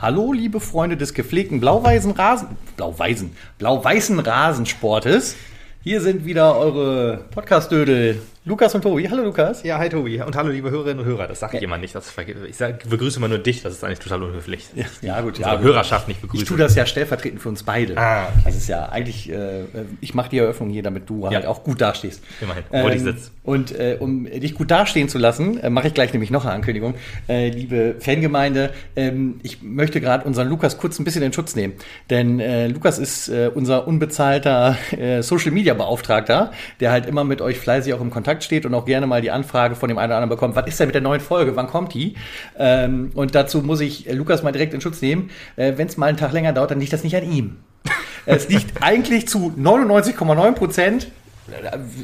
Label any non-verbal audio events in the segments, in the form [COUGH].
Hallo, liebe Freunde des gepflegten blau-weißen Rasen, blau-weißen, blau-weißen Rasensportes. Hier sind wieder eure Podcast-Dödel Lukas und Tobi. Hallo Lukas. Ja, hi Tobi. Und hallo liebe Hörerinnen und Hörer. Das sage ich immer nicht. Das ich sag, begrüße immer nur dich. Das ist eigentlich total unhöflich. Ja, ja gut, Unsere ja. Hörerschaft nicht begrüßen. Ich tue das ja stellvertretend für uns beide. Ah, Das ist ja eigentlich, äh, ich mache die Eröffnung hier, damit du halt auch gut dastehst. Immerhin, wo ich sitz. Und äh, um dich gut dastehen zu lassen, äh, mache ich gleich nämlich noch eine Ankündigung. Äh, liebe Fangemeinde, ähm, ich möchte gerade unseren Lukas kurz ein bisschen in Schutz nehmen. Denn äh, Lukas ist äh, unser unbezahlter äh, Social Media Beauftragter, der halt immer mit euch fleißig auch im Kontakt steht und auch gerne mal die Anfrage von dem einen oder anderen bekommt, was ist denn mit der neuen Folge, wann kommt die? Ähm, und dazu muss ich äh, Lukas mal direkt in Schutz nehmen. Äh, Wenn es mal einen Tag länger dauert, dann liegt das nicht an ihm. [LAUGHS] Es liegt eigentlich zu 99,9 Prozent.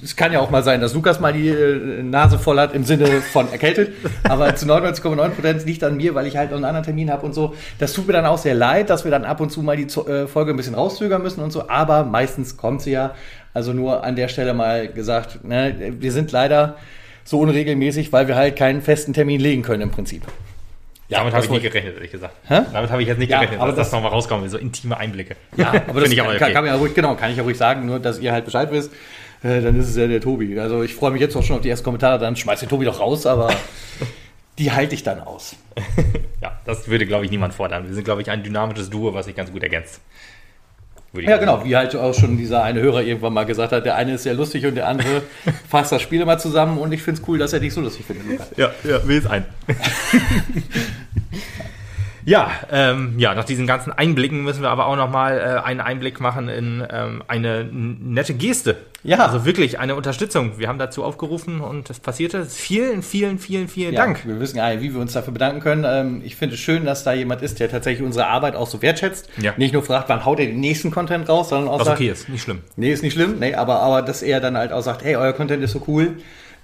Es kann ja auch mal sein, dass Lukas mal die äh, Nase voll hat im Sinne von erkältet, aber zu 99,9 Prozent liegt an mir, weil ich halt noch einen anderen Termin habe und so. Das tut mir dann auch sehr leid, dass wir dann ab und zu mal die äh, Folge ein bisschen rauszögern müssen und so, aber meistens kommt sie ja. Also nur an der Stelle mal gesagt, ne, wir sind leider so unregelmäßig, weil wir halt keinen festen Termin legen können im Prinzip. Damit das habe ich nicht gerechnet, ehrlich gesagt. Hä? Damit habe ich jetzt nicht Ja, gerechnet, aber dass das, das- nochmal rauskommt. So intime Einblicke. Ja, aber [LAUGHS] das Finde ich aber kann, okay. kann man ja ruhig, genau, kann ich ja ruhig sagen, nur dass ihr halt Bescheid wisst, äh, dann ist es ja der Tobi. Also ich freue mich jetzt auch schon auf die ersten Kommentare, dann schmeißt den Tobi doch raus, aber [LAUGHS] die halte ich dann aus. [LAUGHS] Ja, das würde, glaube ich, niemand fordern. Wir sind, glaube ich, ein dynamisches Duo, was sich ganz gut ergänzt. Ja, genau, wie halt auch schon dieser eine Hörer irgendwann mal gesagt hat, der eine ist sehr lustig und der andere [LAUGHS] fasst das Spiel immer zusammen und ich finde es cool, dass er dich so lustig findet. Ja, ja, will es ein. [LAUGHS] ja, ähm, ja, nach diesen ganzen Einblicken müssen wir aber auch nochmal äh, einen Einblick machen in ähm, eine nette Geste. Ja. Also wirklich eine Unterstützung. Wir haben dazu aufgerufen und es passierte. Vielen, vielen, vielen, vielen Ja, Dank. Wir wissen gar nicht, wie wir uns dafür bedanken können. Ähm, ich finde es schön, dass da jemand ist, der tatsächlich unsere Arbeit auch so wertschätzt. Ja. Nicht nur fragt, wann haut er den nächsten Content raus, sondern auch Was sagt, okay ist, nicht schlimm. Nee, ist nicht schlimm. Nee, aber, aber dass er dann halt auch sagt, hey, euer Content ist so cool.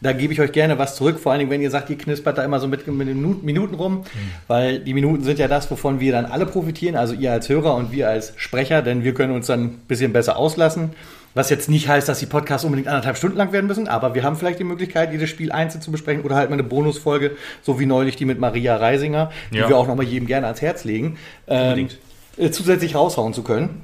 Da gebe ich euch gerne was zurück. Vor allen Dingen, wenn ihr sagt, ihr knispert da immer so mit, mit den Minu- Minuten rum. Weil die Minuten sind ja das, wovon wir dann alle profitieren. Also ihr als Hörer und wir als Sprecher. Denn wir können uns dann ein bisschen besser auslassen. Was jetzt nicht heißt, dass die Podcasts unbedingt anderthalb Stunden lang werden müssen. Aber wir haben vielleicht die Möglichkeit, jedes Spiel einzeln zu besprechen. Oder halt mal eine Bonusfolge. So wie neulich die mit Maria Reisinger. Die Ja. wir auch nochmal jedem gerne ans Herz legen. Ähm, Unbedingt. äh, zusätzlich raushauen zu können.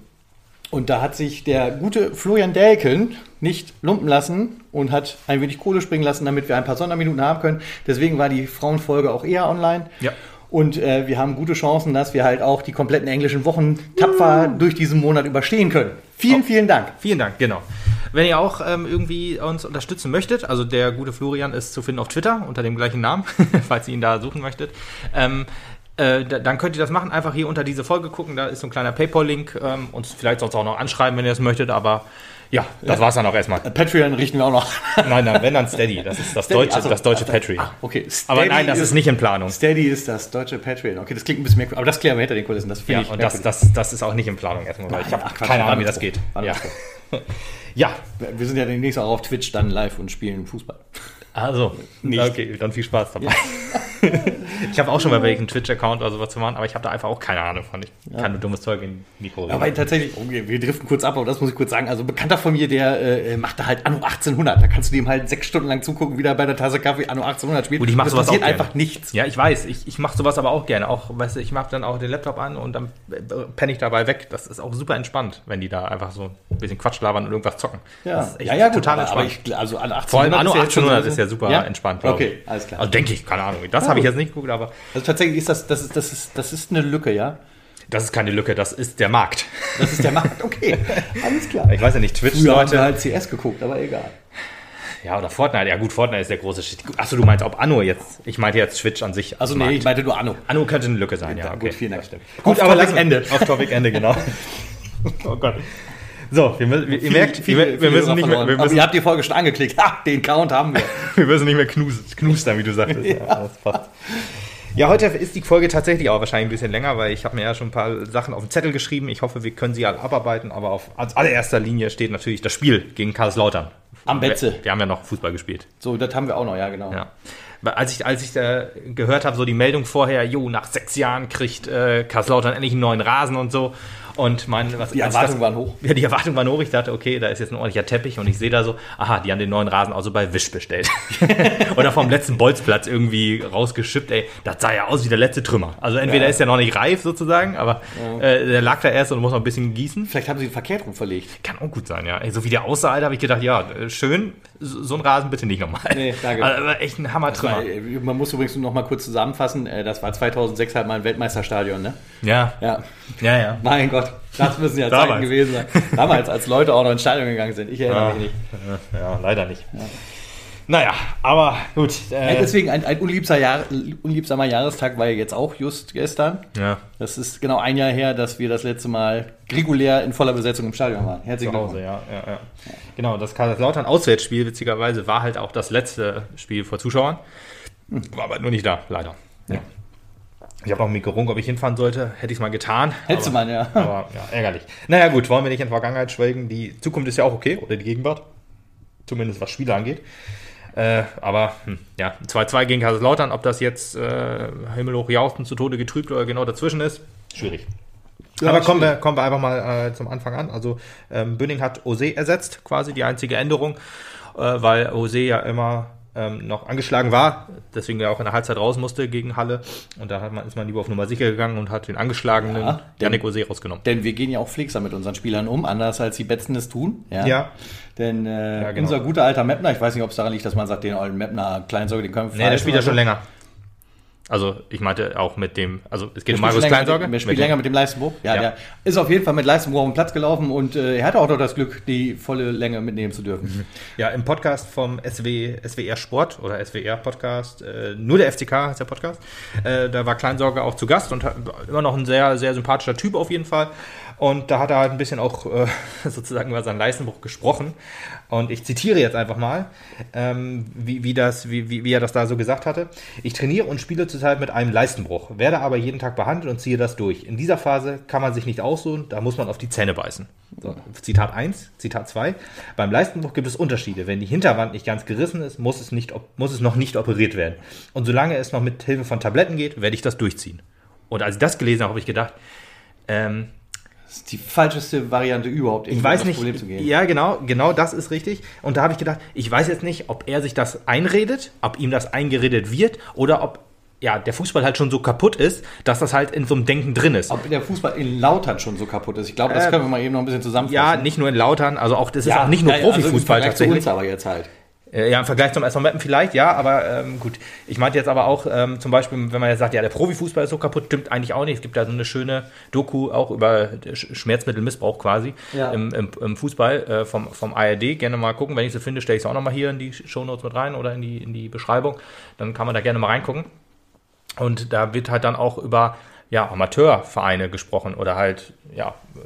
Und da hat sich der gute Florian Delken nicht lumpen lassen und hat ein wenig Kohle springen lassen, damit wir ein paar Sonderminuten haben können. Deswegen war die Frauenfolge auch eher online. Ja. Und äh, wir haben gute Chancen, dass wir halt auch die kompletten englischen Wochen tapfer durch diesen Monat überstehen können. Vielen, vielen Dank. Vielen Dank, genau. Wenn ihr auch ähm, irgendwie uns unterstützen möchtet, also der gute Florian ist zu finden auf Twitter unter dem gleichen Namen, [LAUGHS] falls ihr ihn da suchen möchtet. Ähm, äh, da- dann könnt ihr das machen, einfach hier unter diese Folge gucken, da ist so ein kleiner Paypal-Link, ähm, uns vielleicht sonst auch noch anschreiben, wenn ihr das möchtet, aber ja, das war's dann auch erstmal. Äh, Patreon richten wir auch noch. [LAUGHS] Nein, nein, wenn dann Steady, das ist das Steady, deutsche, also, das deutsche ah, Patreon. Ah, okay. aber Steady nein, das ist nicht in Planung. Steady ist das deutsche Patreon. Okay, das klingt ein bisschen merkwürdig. Aber das klären wir hinter den Kulissen. Das finde Ja, ich und das, das, das ist auch nicht in Planung erstmal, weil ich habe keine Ahnung, wie das geht. Ja. [LAUGHS] Ja, Wir sind ja demnächst auch auf Twitch dann live und spielen Fußball. Also, Nicht. okay, dann viel Spaß dabei. [LAUGHS] ich habe auch schon mal welchen Twitch-Account oder sowas zu machen, aber ich habe da einfach auch keine Ahnung von. Ich kann nur dummes Zeug in Mikro. Aber tatsächlich, oh, wir driften kurz ab, aber das muss ich kurz sagen. Also ein Bekannter von mir, der äh, macht da halt Anno 1800. Da kannst du dem halt sechs Stunden lang zugucken, wie der bei der Tasse Kaffee Anno 1800 spielt. Gut, ich mach Und es sowas passiert auch gerne. einfach nichts. ja, ich weiß, ich, ich mache sowas aber auch gerne. Auch, weißt du, ich mache dann auch den Laptop an und dann äh, penne ich dabei weg. Das ist auch super entspannt, wenn die da einfach so ein bisschen Quatsch labern und irgendwas zocken. Das ist echt ja, ja, gut, total aber, aber entspannt. ich, also Anno 1800 Vor allem Anno ist ja jetzt schon 1800 so- ist ja super entspannt. glaub Okay, ich. alles klar. Also denke ich, keine Ahnung. Das Ja, habe ich jetzt nicht geguckt, aber Also tatsächlich ist das, das ist, das ist, das ist eine Lücke, ja. das ist keine Lücke, das ist der Markt. Das ist der Markt, [LAUGHS] okay. Alles klar. Ich weiß ja nicht, Twitch-Leute. halt CS geguckt, aber egal. Ja, oder Fortnite. Ja, gut, Fortnite ist der große Shit. Achso, du meinst ob Anno jetzt. Ich meinte jetzt Twitch an sich. Also als nee, Markt. ich meinte nur Anno. Anno könnte eine Lücke sein, ja. Okay. Gut, vielen Dank. Gut, Auf aber Topic Ende. Auf Topic Ende, genau. [LAUGHS] oh Gott. So, wir müssen, ihr merkt, viele, wir, wir müssen nicht mehr, wir aber müssen, ihr habt die Folge schon angeklickt. Ha, den Count haben wir. [LAUGHS] wir müssen nicht mehr knus, knustern, wie du sagtest. [LAUGHS] Ja. das passt. Ja, heute ist die Folge tatsächlich auch wahrscheinlich ein bisschen länger, weil ich habe mir ja schon ein paar Sachen auf den Zettel geschrieben. Ich hoffe, wir können sie alle abarbeiten, aber auf als allererster Linie steht natürlich das Spiel gegen Karlslautern. Am Betze. Wir, wir haben ja noch Fußball gespielt. So, das haben wir auch noch, ja, genau. Ja. als ich, als ich äh, gehört habe, so die Meldung vorher, jo, nach sechs Jahren kriegt äh, Kaiserslautern endlich einen neuen Rasen und so. Und mein, was, Die Erwartungen waren hoch. Ja, die Erwartungen waren hoch. Ich dachte, okay, da ist jetzt ein ordentlicher Teppich und ich sehe da so, aha, die haben den neuen Rasen also bei Wisch bestellt. [LAUGHS] Oder vom letzten Bolzplatz irgendwie rausgeschippt, ey, das sah ja aus wie der letzte Trümmer. Also entweder Ja. ist der noch nicht reif sozusagen, aber äh, der lag da erst und muss noch ein bisschen gießen. Vielleicht haben sie ihn verkehrt rum verlegt. Kann auch gut sein, ja. Ey, so wie der aussah, Alter, habe ich gedacht, ja, äh, schön, so ein Rasen bitte nicht nochmal. Nee, danke. Also, aber echt ein Hammer-Trümmer. Äh, Man muss übrigens noch mal kurz zusammenfassen, äh, das war 2006 halt mal ein Weltmeisterstadion, ne? Ja, Ja, ja, ja. mein Gott, das müssen ja. Zeiten gewesen sein. Damals, als Leute auch noch ins Stadion gegangen sind. Ich erinnere Ja, mich nicht. ja leider nicht. Naja, aber gut. Äh, Deswegen ein, ein unliebster Jahr, unliebsamer Jahrestag war ja jetzt auch just gestern. ja, Das ist genau ein Jahr her, dass wir das letzte Mal regulär in voller Besetzung im Stadion waren. Herzlichen zu Hause, Glückwunsch. ja, ja, ja. Genau, das Kaiserslautern-Auswärtsspiel, witzigerweise, war halt auch das letzte Spiel vor Zuschauern. War aber nur nicht da, leider. Ja. Ich habe auch mit gerungen, ob ich hinfahren sollte. Hätte ich es mal getan. Hättest du aber, mal, ja. [LAUGHS] Aber ja, ärgerlich. Naja, gut, wollen wir nicht in Vergangenheit schwelgen. Die Zukunft ist ja auch okay, oder die Gegenwart. Zumindest was Spiele angeht. Äh, aber hm, ja, 2-2 gegen Kaiserslautern, ob das jetzt äh, himmelhoch jauchzen zu Tode getrübt oder genau dazwischen ist, schwierig. Ja, aber kommen wir, kommen wir einfach mal äh, zum Anfang an. Also ähm, Bünning hat Ose ersetzt, quasi die einzige Änderung, äh, weil Ose ja immer ähm, noch angeschlagen war, deswegen ja auch in der Halbzeit raus musste gegen Halle. Und da hat man, ist man lieber auf Nummer sicher gegangen und hat den angeschlagenen Ja, Yannick Ose rausgenommen. Denn wir gehen ja auch pflegsam mit unseren Spielern um, anders als die Betzen es tun. Ja. Ja. Denn äh, Ja, genau. unser guter alter Mapner, ich weiß nicht, ob es daran liegt, dass man sagt, den alten Mapner Kleinsorge, den können wir Nee, der spielt ja schon länger. Also ich meinte auch mit dem, also es geht um Marius Kleinsorge. Der spielt länger mit dem Leistenbruch. Ja, Ja. der ist auf jeden Fall mit Leistenbruch auf den Platz gelaufen und äh, er hatte auch noch das Glück, die volle Länge mitnehmen zu dürfen. Ja, im Podcast vom SW, SWR Sport oder SWR Podcast, äh, nur der FCK heißt der Podcast, äh, da war Kleinsorge auch zu Gast und hat, immer noch ein sehr, sehr sympathischer Typ auf jeden Fall. Und da hat er halt ein bisschen auch äh, [LAUGHS] sozusagen über seinen Leistenbruch gesprochen. Und ich zitiere jetzt einfach mal, ähm, wie, wie, das, wie, wie, er das da so gesagt hatte. Ich trainiere und spiele zurzeit mit einem Leistenbruch, werde aber jeden Tag behandelt und ziehe das durch. In dieser Phase kann man sich nicht ausruhen, da muss man auf die Zähne beißen. So, Zitat 1, Zitat 2. Beim Leistenbruch gibt es Unterschiede. Wenn die Hinterwand nicht ganz gerissen ist, muss es, nicht, muss es noch nicht operiert werden. Und solange es noch mit Hilfe von Tabletten geht, werde ich das durchziehen. Und als ich das gelesen habe, habe ich gedacht, ähm, Das ist die falscheste Variante überhaupt, ich weiß nicht, Problem zu gehen. ja genau, genau das ist richtig. Und da habe ich gedacht, ich weiß jetzt nicht, ob er sich das einredet, ob ihm das eingeredet wird oder ob ja, der Fußball halt schon so kaputt ist, dass das halt in so einem Denken drin ist. Ob der Fußball in Lautern schon so kaputt ist. Ich glaube, das Äh, können wir mal eben noch ein bisschen zusammenfassen. Ja, nicht nur in Lautern, also auch das ist auch nicht nur ja, also Profifußball zu tatsächlich. uns aber jetzt halt. Äh, Ja, im Vergleich zum SV Meppen vielleicht, ja, aber ähm, gut. Ich meinte jetzt aber auch ähm, zum Beispiel, wenn man jetzt sagt, ja, der Profifußball ist so kaputt, stimmt eigentlich auch nicht. Es gibt da so eine schöne Doku auch über Sch- Schmerzmittelmissbrauch quasi Ja. im, im, im Fußball äh, vom, vom ARD. Gerne mal gucken. Wenn ich sie finde, stelle ich es auch nochmal hier in die Shownotes mit rein oder in die, in die Beschreibung. Dann kann man da gerne mal reingucken. Und da wird halt dann auch über ja, Amateurvereine gesprochen oder halt, ja, äh,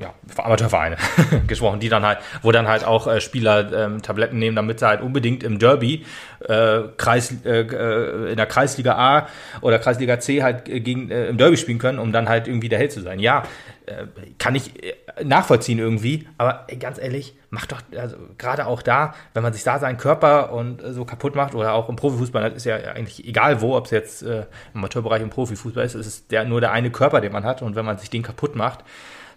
ja, Amateurvereine [LAUGHS] gesprochen, die dann halt, wo dann halt auch äh, Spieler ähm, Tabletten nehmen, damit sie halt unbedingt im Derby, äh, Kreis, äh, äh, in der Kreisliga A oder Kreisliga C halt äh, gegen, äh, im Derby spielen können, um dann halt irgendwie der Held zu sein. Ja, kann ich nachvollziehen irgendwie, aber ey, ganz ehrlich, macht doch, also gerade auch da, wenn man sich da seinen Körper und so kaputt macht oder auch im Profifußball, das ist ja eigentlich egal wo, ob es jetzt im Amateurbereich im Profifußball ist, es ist der, nur der eine Körper, den man hat und wenn man sich den kaputt macht,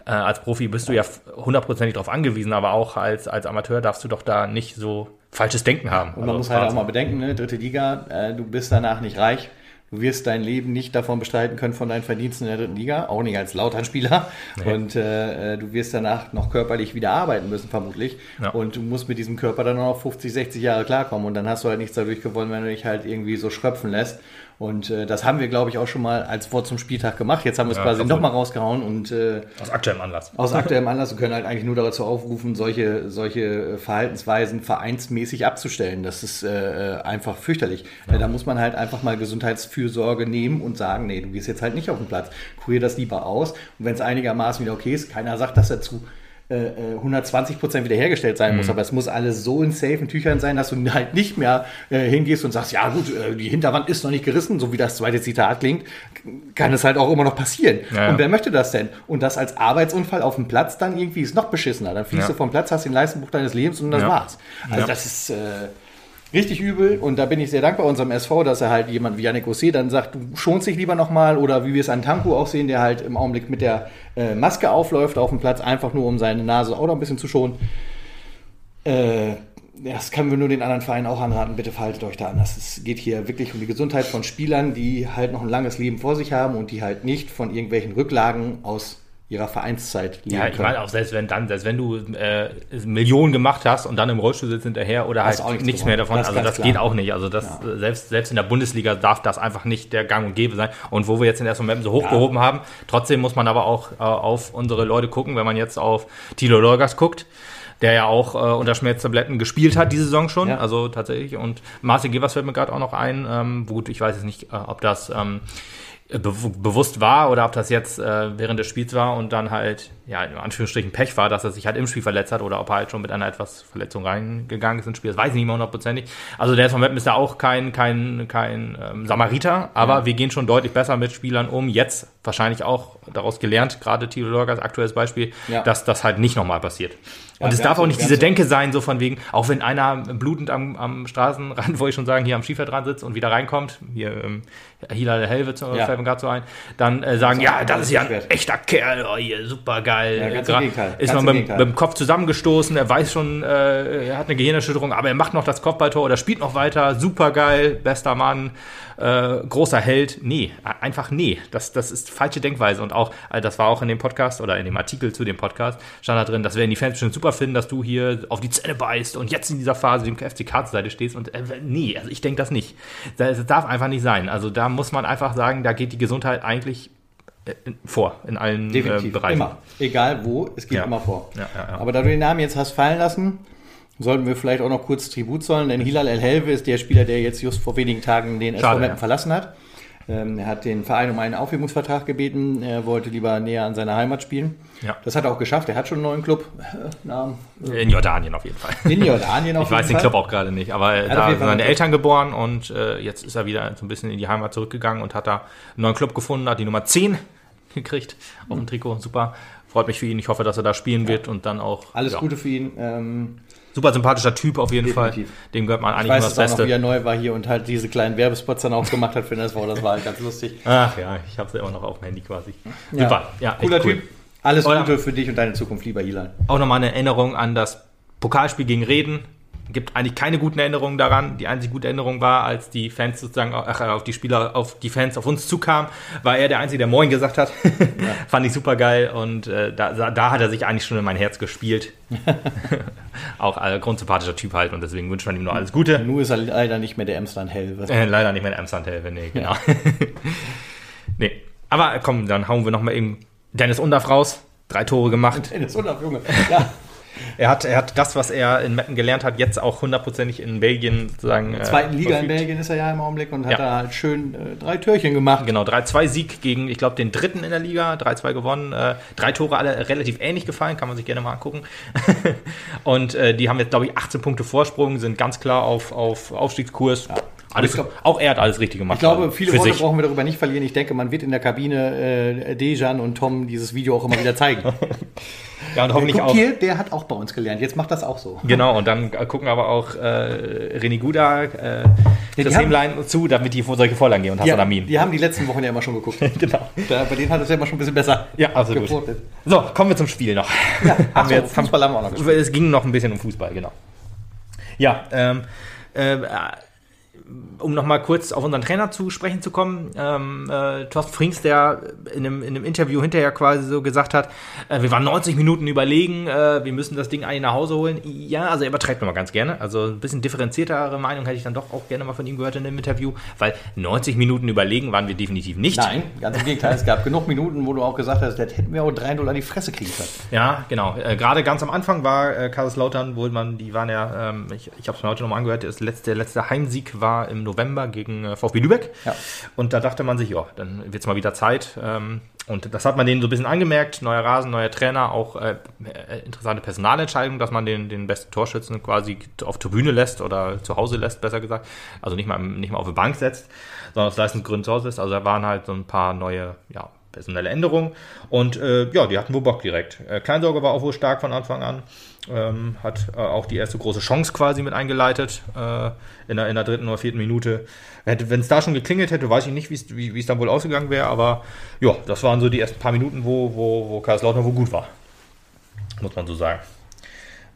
äh, als Profi bist du ja hundertprozentig darauf angewiesen, aber auch als, als Amateur darfst du doch da nicht so falsches Denken haben. Und man Also, muss halt auch mal bedenken, ne, dritte Liga, äh, du bist danach nicht reich. Du wirst dein Leben nicht davon bestreiten können von deinen Verdiensten in der dritten Liga, auch nicht als Lautern-Spieler. Nee. Und äh, äh, du wirst danach noch körperlich wieder arbeiten müssen, vermutlich. Ja. Und du musst mit diesem Körper dann noch 50, 60 Jahre klarkommen. Und dann hast du halt nichts dadurch gewonnen, wenn du dich halt irgendwie so schröpfen lässt. Und äh, das haben wir, glaube ich, auch schon mal als Wort zum Spieltag gemacht. Jetzt haben wir es Ja, quasi nochmal rausgehauen und äh, Aus aktuellem Anlass. aus aktuellem Anlass und können halt eigentlich nur dazu aufrufen, solche, solche Verhaltensweisen vereinsmäßig abzustellen. Das ist äh, äh, einfach fürchterlich. Äh, da muss man halt einfach mal Gesundheitsfürsorge nehmen und sagen, nee, du gehst jetzt halt nicht auf den Platz. Kurier das lieber aus. Und wenn es einigermaßen wieder okay ist, keiner sagt, dass dazu äh, äh, 120 Prozent wiederhergestellt sein muss, aber es muss alles so in safen Tüchern sein, dass du [LAUGHS] halt nicht mehr äh, hingehst und sagst, ja gut, äh, die Hinterwand ist noch nicht gerissen, so wie das zweite Zitat klingt, kann es halt auch immer noch passieren. Ja, ja. Und wer möchte das denn? Und das als Arbeitsunfall auf dem Platz dann irgendwie ist noch beschissener. Dann fliegst Ja. du vom Platz, hast den Leistenbuch deines Lebens und das war's. Also das ist, äh, Richtig übel und da bin ich sehr dankbar unserem SV, dass er halt jemand wie Yannick Ossé dann sagt, du schonst dich lieber nochmal oder wie wir es an Tanku auch sehen, der halt im Augenblick mit der äh, Maske aufläuft auf dem Platz, einfach nur um seine Nase auch noch ein bisschen zu schonen. Äh, das können wir nur den anderen Vereinen auch anraten, bitte verhaltet euch da anders. Es geht hier wirklich um die Gesundheit von Spielern, die halt noch ein langes Leben vor sich haben und die halt nicht von irgendwelchen Rücklagen aus ihrer Vereinszeit leben Ja, ich meine auch selbst wenn dann, selbst wenn du äh, Millionen gemacht hast und dann im Rollstuhl sitzt hinterher oder halt nichts, nichts mehr davon, das also das klar. geht auch nicht. Also das ja. selbst selbst in der Bundesliga darf das einfach nicht der Gang und Gäbe sein. Und wo wir jetzt in den ersten Momenten so hochgehoben ja. haben, trotzdem muss man aber auch äh, auf unsere Leute gucken, wenn man jetzt auf Tilo Lorgas guckt der ja auch äh, unter Schmerztabletten gespielt hat diese Saison schon, ja. also tatsächlich. Und Marcel Gevers fällt mir gerade auch noch ein. Ähm, gut, ich weiß jetzt nicht, äh, ob das ähm, be bewusst war oder ob das jetzt äh, während des Spiels war und dann halt, ja, in Anführungsstrichen Pech war, dass er sich halt im Spiel verletzt hat oder ob er halt schon mit einer etwas Verletzung reingegangen ist ins Spiel. Das weiß ich nicht mehr hundertprozentig. Also der von Meppen ist ja auch kein, kein, kein ähm, Samariter, aber ja. wir gehen schon deutlich besser mit Spielern um. Jetzt wahrscheinlich auch daraus gelernt, gerade Tilo Lorgas aktuelles Beispiel, ja. dass das halt nicht nochmal passiert. Und ja, es darf auch nicht diese Denke sein, so von wegen, auch wenn einer blutend am, am Straßenrand, [LAUGHS] wo ich schon sagen, hier am Schiefer sitzt und wieder reinkommt, hier ähm, Hilal Helve ja. fällt mir gerade so ein, dann äh, sagen, ja, das ist ja ein echter Kerl, oh, hier, super geil. Ja, ganz Grad, ist man mit, mit, dem Kopf zusammengestoßen, er weiß schon, äh, er hat eine Gehirnerschütterung, aber er macht noch das Kopfballtor oder spielt noch weiter, super geil, bester Mann äh, großer Held. Nee, einfach nee. Das, das ist falsche Denkweise. Und auch, äh, das war auch in dem Podcast oder in dem Artikel zu dem Podcast, stand da drin, das werden die Fans bestimmt super finden, dass du hier auf die Zähne beißt und jetzt in dieser Phase dem FCK zur Seite stehst. Und äh, nee, also ich denke das nicht. Das, das darf einfach nicht sein. Also da muss man einfach sagen, da geht die Gesundheit eigentlich vor in allen äh, Definitiv. Bereichen. Immer. Egal wo, es geht ja. immer vor. Ja, ja, Aber da du den Namen jetzt hast fallen lassen, sollten wir vielleicht auch noch kurz Tribut zollen, denn Hilal El Helve ist der Spieler, der jetzt just vor wenigen Tagen den SV ja. verlassen hat. Ähm, er hat den Verein um einen Aufhebungsvertrag gebeten. Er wollte lieber näher an seiner Heimat spielen. Ja. Das hat er auch geschafft. Er hat schon einen neuen Club. Äh. In Jordanien auf jeden Fall. In Jordanien [LAUGHS] auf ich jeden Fall. Ich weiß den Club auch gerade nicht, aber da sind seine Eltern geboren und äh, jetzt ist er wieder so ein bisschen in die Heimat zurückgegangen und hat da einen neuen Club gefunden, hat die Nummer 10 gekriegt auf dem Trikot. Super. Freut mich für ihn. Ich hoffe, dass er da spielen ja. wird und dann auch. Alles ja. Gute für ihn. Ähm, super sympathischer Typ auf jeden Definitiv. Fall. Dem gehört man eigentlich ich weiß, nur das Beste. Noch, wie er neu war hier und halt diese kleinen Werbespots dann auch gemacht hat für den SV. Das war halt ganz lustig. Ach ja, ich habe es ja immer noch auf dem Handy quasi. Ja. Super. Ja, Cooler cool. Typ. Alles Gute für dich und deine Zukunft, lieber Ilan. Auch nochmal eine Erinnerung an das Pokalspiel gegen Reden gibt eigentlich keine guten Erinnerungen daran. Die einzige gute Erinnerung war, als die Fans sozusagen ach, auf die Spieler, auf die Fans auf uns zukamen, war er der Einzige, der Moin gesagt hat. [LAUGHS] Ja. Fand ich super geil und äh, da, da hat er sich eigentlich schon in mein Herz gespielt. [LAUGHS] Auch ein grundsympathischer Typ halt und deswegen wünscht man ihm nur alles Gute. Nur ist er leider nicht mehr der Emsland-Helve. Äh, leider nicht mehr der Emsland-Helve, nee, genau. Ja. [LAUGHS] nee, aber komm, dann hauen wir nochmal eben Dennis Undaff raus. Drei Tore gemacht. Dennis Undaff, Junge. Ja. Er hat, er hat das, was er in Metten gelernt hat, jetzt auch hundertprozentig in Belgien sozusagen. In der zweiten äh, Liga verfügt. in Belgien ist er ja im Augenblick und hat ja. da halt schön äh, drei Türchen gemacht. Genau, 3-2 Sieg gegen, ich glaube, den dritten in der Liga, 3-2 gewonnen. Äh, drei Tore alle relativ ähnlich gefallen, kann man sich gerne mal angucken. [LAUGHS] und äh, die haben jetzt, glaube ich, 18 Punkte Vorsprung, sind ganz klar auf, auf Aufstiegskurs. Ja. Alles, glaub, auch er hat alles richtig gemacht. Ich glaube, also viele Worte sich. brauchen wir darüber nicht verlieren. Ich denke, man wird in der Kabine äh, Dejan und Tom dieses Video auch immer wieder zeigen. [LAUGHS] ja, und hoffentlich auch. Hier, der hat auch bei uns gelernt. Jetzt macht das auch so. Genau, und dann gucken aber auch äh, René Guda, äh, das Hemlein zu, damit die solche Vorlagen gehen und Hassan Amin. Die haben die letzten Wochen ja immer schon geguckt. [LAUGHS] genau. Da, bei denen hat es ja immer schon ein bisschen besser. Ja, absolut. Geportet. So, kommen wir zum Spiel noch. Ja, [LAUGHS] haben wir jetzt, Fußball haben wir auch noch gespielt. Es ging noch ein bisschen um Fußball, genau. Ja, ähm, äh, um nochmal kurz auf unseren Trainer zu sprechen zu kommen, ähm, äh, Thorsten Frings, der in einem, in einem Interview hinterher quasi so gesagt hat, äh, wir waren 90 Minuten überlegen, äh, wir müssen das Ding eigentlich nach Hause holen. Ja, also er überträgt nochmal ganz gerne. Also ein bisschen differenziertere Meinung hätte ich dann doch auch gerne mal von ihm gehört in dem Interview, weil 90 Minuten überlegen waren wir definitiv nicht. Nein, ganz im Gegenteil. es gab genug Minuten, wo du auch gesagt hast, das hätten wir auch 3-0 an die Fresse kriegen können. Ja, genau. Äh, Gerade ganz am Anfang war äh, Kaiserslautern, wo man, die waren ja, ähm, ich, ich habe es mir heute nochmal angehört, das letzte, der letzte Heimsieg war im November gegen äh, VfB Lübeck. Ja. Und da dachte man sich, ja, dann wird es mal wieder Zeit. Ähm, und das hat man denen so ein bisschen angemerkt. Neuer Rasen, neuer Trainer, auch äh, äh, interessante Personalentscheidung, dass man den, den besten Torschützen quasi auf Tribüne lässt oder zu Hause lässt, besser gesagt. Also nicht mal, nicht mal auf die Bank setzt, sondern aus Leistungsgründen zu Hause ist. Also da waren halt so ein paar neue, ja, personelle Änderungen. Und äh, ja, die hatten wohl Bock direkt. Äh, Kleinsorge war auch wohl stark von Anfang an. Ähm, hat äh, auch die erste große Chance quasi mit eingeleitet äh, in, der, in der dritten oder vierten Minute. Wenn es da schon geklingelt hätte, weiß ich nicht, wie es dann wohl ausgegangen wäre, aber ja, das waren so die ersten paar Minuten, wo, wo, wo Kaiserslautern wohl gut war. Muss man so sagen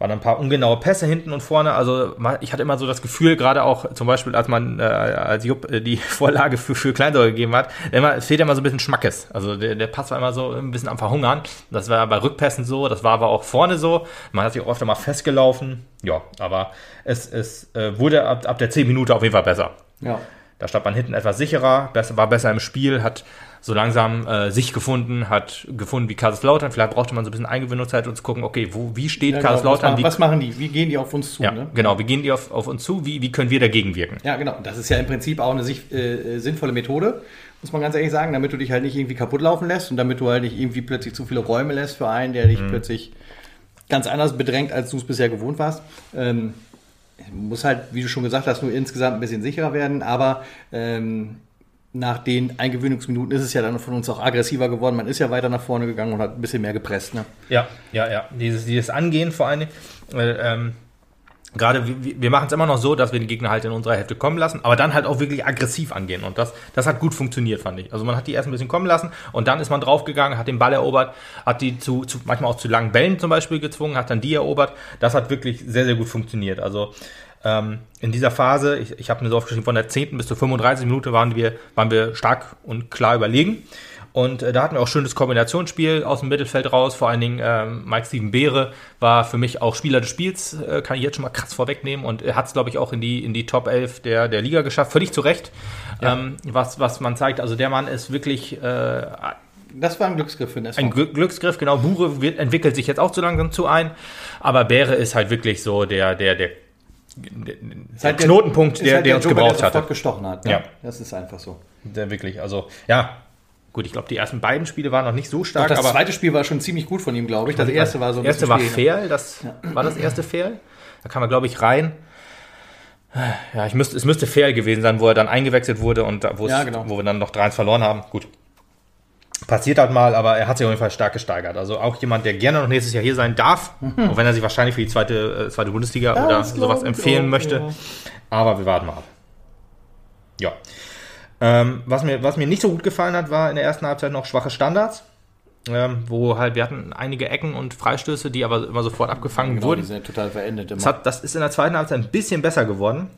waren ein paar ungenaue Pässe hinten und vorne. Also ich hatte immer so das Gefühl, gerade auch zum Beispiel, als man äh, als Jupp äh, die [LAUGHS] Vorlage für, für Kleinsäure gegeben hat, immer, es fehlt immer so ein bisschen Schmackes. Also der, der Pass war immer so ein bisschen am Verhungern. Das war bei Rückpässen so, das war aber auch vorne so. Man hat sich auch öfter mal festgelaufen. Ja, aber es, es äh, wurde ab, ab der 10 Minute auf jeden Fall besser. Ja. Da stand man hinten etwas sicherer, besser, war besser im Spiel, hat so langsam äh, sich gefunden, hat gefunden wie Kaiserslautern. Vielleicht brauchte man so ein bisschen Eingewöhnungszeit, um zu gucken, okay, wo, wie steht ja, genau. Kaiserslautern? Was, was, machen die? Wie gehen die auf uns zu? Ja, ne? genau, wie gehen die auf, auf uns zu? Wie, wie können wir dagegen wirken? Ja, genau. Das ist ja im Prinzip auch eine sich, äh, sinnvolle Methode, muss man ganz ehrlich sagen, damit du dich halt nicht irgendwie kaputt laufen lässt und damit du halt nicht irgendwie plötzlich zu viele Räume lässt für einen, der dich mhm. plötzlich ganz anders bedrängt, als du es bisher gewohnt warst. Ähm, muss halt, wie du schon gesagt hast, nur insgesamt ein bisschen sicherer werden, aber ähm, nach den Eingewöhnungsminuten ist es ja dann von uns auch aggressiver geworden. Man ist ja weiter nach vorne gegangen und hat ein bisschen mehr gepresst. Ne? Ja, ja, ja. Dieses, dieses Angehen vor allem. Äh, ähm, Gerade wir, machen es immer noch so, dass wir den Gegner halt in unserer Hälfte kommen lassen, aber dann halt auch wirklich aggressiv angehen. Und das, das hat gut funktioniert, fand ich. Also man hat die erst ein bisschen kommen lassen und dann ist man draufgegangen, hat den Ball erobert, hat die zu, zu manchmal auch zu langen Bällen zum Beispiel gezwungen, hat dann die erobert. Das hat wirklich sehr, sehr gut funktioniert. Also ähm, in dieser Phase, ich, ich habe mir so aufgeschrieben, von der 10. bis zur 35 Minute waren wir, waren wir stark und klar überlegen. Und äh, da hatten wir auch schönes Kombinationsspiel aus dem Mittelfeld raus. Vor allen Dingen ähm, Mike Steven Beere war für mich auch Spieler des Spiels, äh, kann ich jetzt schon mal krass vorwegnehmen. Und er hat es, glaube ich, auch in die, in die Top 11 der, der Liga geschafft. Völlig zu Recht, ja. ähm, was, was man zeigt. Also der Mann ist wirklich... Äh, das war ein Glücksgriff für Ein Glücksgriff, genau. Bure wird, entwickelt sich jetzt auch so langsam zu ein. Aber Beere ist halt wirklich so der, der, der der Knotenpunkt, der, halt der, uns Joker, gebraucht hat. gestochen hat. Ne? Ja. Das ist einfach so. Der wirklich, also, ja. Gut, ich glaube, die ersten beiden Spiele waren noch nicht so stark. Doch, das zweite Spiel war schon ziemlich gut von ihm, glaube ich. Das erste war so ein erste war fair. Das ja. war das erste fair. Da kam er, glaube ich, rein. Ja, ich müsste, es müsste fair gewesen sein, wo er dann eingewechselt wurde und wo, ja, genau. wo wir dann noch 3-1 verloren haben. Gut, passiert halt mal, aber er hat sich auf jeden Fall stark gesteigert. Also auch jemand, der gerne noch nächstes Jahr hier sein darf, mhm. auch wenn er sich wahrscheinlich für die zweite, äh, zweite Bundesliga ja, oder sowas empfehlen auch, möchte. Ja. Aber wir warten mal ab. Ja. Ähm, was, mir, was mir nicht so gut gefallen hat, war in der ersten Halbzeit noch schwache Standards. Ähm, wo halt, wir hatten einige Ecken und Freistöße, die aber immer sofort abgefangen genau, wurden. Die sind total verendet. Das, hat, das ist in der zweiten Halbzeit ein bisschen besser geworden.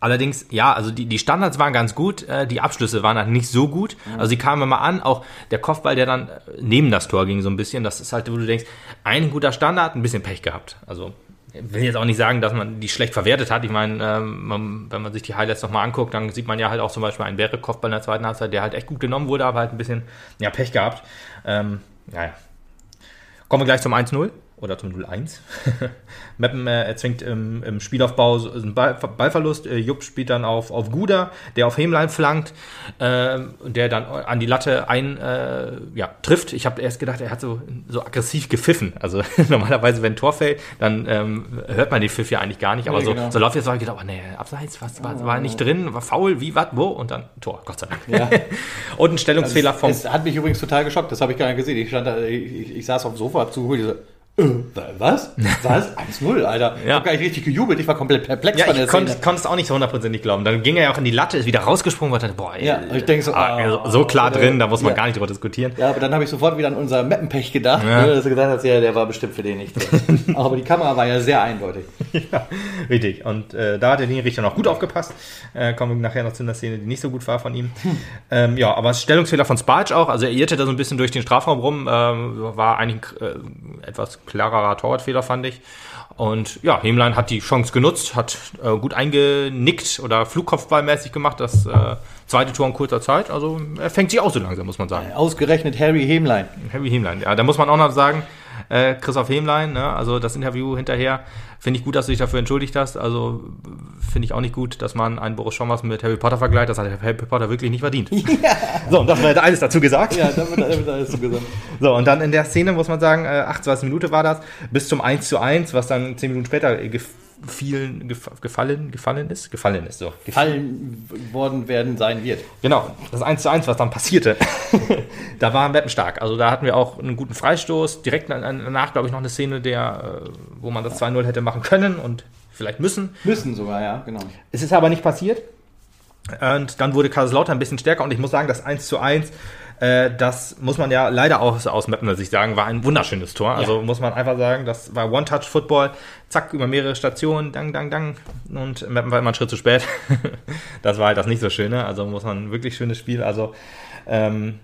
Allerdings, ja, also die, die Standards waren ganz gut, äh, die Abschlüsse waren halt nicht so gut. Mhm. Also sie kamen immer an, auch der Kopfball, der dann äh, neben das Tor ging so ein bisschen, das ist halt, wo du denkst, ein guter Standard, ein bisschen Pech gehabt. Also will jetzt auch nicht sagen, dass man die schlecht verwertet hat. Ich meine, ähm, man, wenn man sich die Highlights nochmal anguckt, dann sieht man ja halt auch zum Beispiel einen Bäre-Kopfball in der zweiten Halbzeit, der halt echt gut genommen wurde, aber halt ein bisschen ja, Pech gehabt. Ähm, naja. Kommen wir gleich zum 1-0 oder zum 0-1. [LAUGHS] Meppen äh, erzwingt im, im Spielaufbau einen Ball, Ballverlust. Äh, Jupp spielt dann auf, auf Guda, der auf Hemlein flankt, äh, der dann an die Latte ein äh, ja, trifft. Ich habe erst gedacht, er hat so, so aggressiv gepfiffen. Also [LAUGHS] normalerweise, wenn ein Tor fällt, dann ähm, hört man den Pfiff ja eigentlich gar nicht. Aber nee, so, genau. so läuft jetzt, habe ich gedacht, oh nee, abseits, was war, war nicht drin, war faul, wie, was, wo? Und dann Tor, Gott sei Dank. Ja. [LAUGHS] Und ein Stellungsfehler vom. Es hat mich übrigens total geschockt, das habe ich gar nicht gesehen. Ich, stand da, ich, ich, ich saß auf dem Sofa, hab zugehört, so, äh, was? [LAUGHS] Was? 1-0, Alter. Ja. Ich hab gar nicht richtig gejubelt, ich war komplett perplex ja, von der ich konnte, konnte es auch nicht so hundertprozentig glauben. Dann ging er ja auch in die Latte, ist wieder rausgesprungen und dachte, boah, ey, ja, ich denke so, ah, oh, so klar oh, drin, da muss man ja. gar nicht drüber diskutieren. Ja, aber dann habe ich sofort wieder an unser Mappenpech gedacht, ja. ne, dass du gesagt hast, ja, der war bestimmt für den nicht [LAUGHS] aber die Kamera war ja sehr eindeutig. [LAUGHS] ja, richtig. Und äh, da hat der Linienrichter noch gut aufgepasst. Äh, kommen wir nachher noch zu einer Szene, die nicht so gut war von ihm. Hm. Ähm, ja, aber Stellungsfehler von Sparge auch, also er irrte da so ein bisschen durch den Strafraum rum, ähm, war eigentlich äh, etwas klarerer Torwart Fehler, fand ich. Und ja, Hemlein hat die Chance genutzt, hat äh, gut eingenickt oder Flugkopfballmäßig gemacht, das äh, zweite Tor in kurzer Zeit. Also er fängt sich auch so langsam, muss man sagen. Ausgerechnet Harry Hemlein. Harry Hemlein, ja, da muss man auch noch sagen, äh, Christoph Hemlein, ne? also das Interview hinterher, finde ich gut, dass du dich dafür entschuldigt hast. Also finde ich auch nicht gut, dass man einen Boris Schommers mit Harry Potter vergleicht. Das hat Harry Potter wirklich nicht verdient. [LAUGHS] Ja. So, und das wird alles dazu gesagt. Ja, da wird alles dazu gesagt. [LAUGHS] So, und dann in der Szene muss man sagen, äh, 28 Minuten war das, bis zum 1 zu 1, was dann 10 Minuten später vielen gef gefallen, gefallen ist, gefallen ist so. Gefallen worden werden sein wird. Genau, das 1 zu 1, was dann passierte, [LAUGHS] da war Meppen stark. Also da hatten wir auch einen guten Freistoß, direkt danach, glaube ich, noch eine Szene, der, äh, wo man das 2-0 hätte machen können und vielleicht müssen. Müssen sogar, ja, genau. Es ist aber nicht passiert. Und dann wurde Kaiserslautern ein bisschen stärker und ich muss sagen, das 1 zu 1 äh, das muss man ja leider auch aus Mapner Sicht sagen, war ein wunderschönes Tor. Also ja. muss man einfach sagen, das war One-Touch-Football, zack, über mehrere Stationen, dang, dang, dang. Und Mappen war immer einen Schritt zu spät. [LAUGHS] das war halt das nicht so Schöne. Also muss man wirklich schönes Spiel. Also ähm,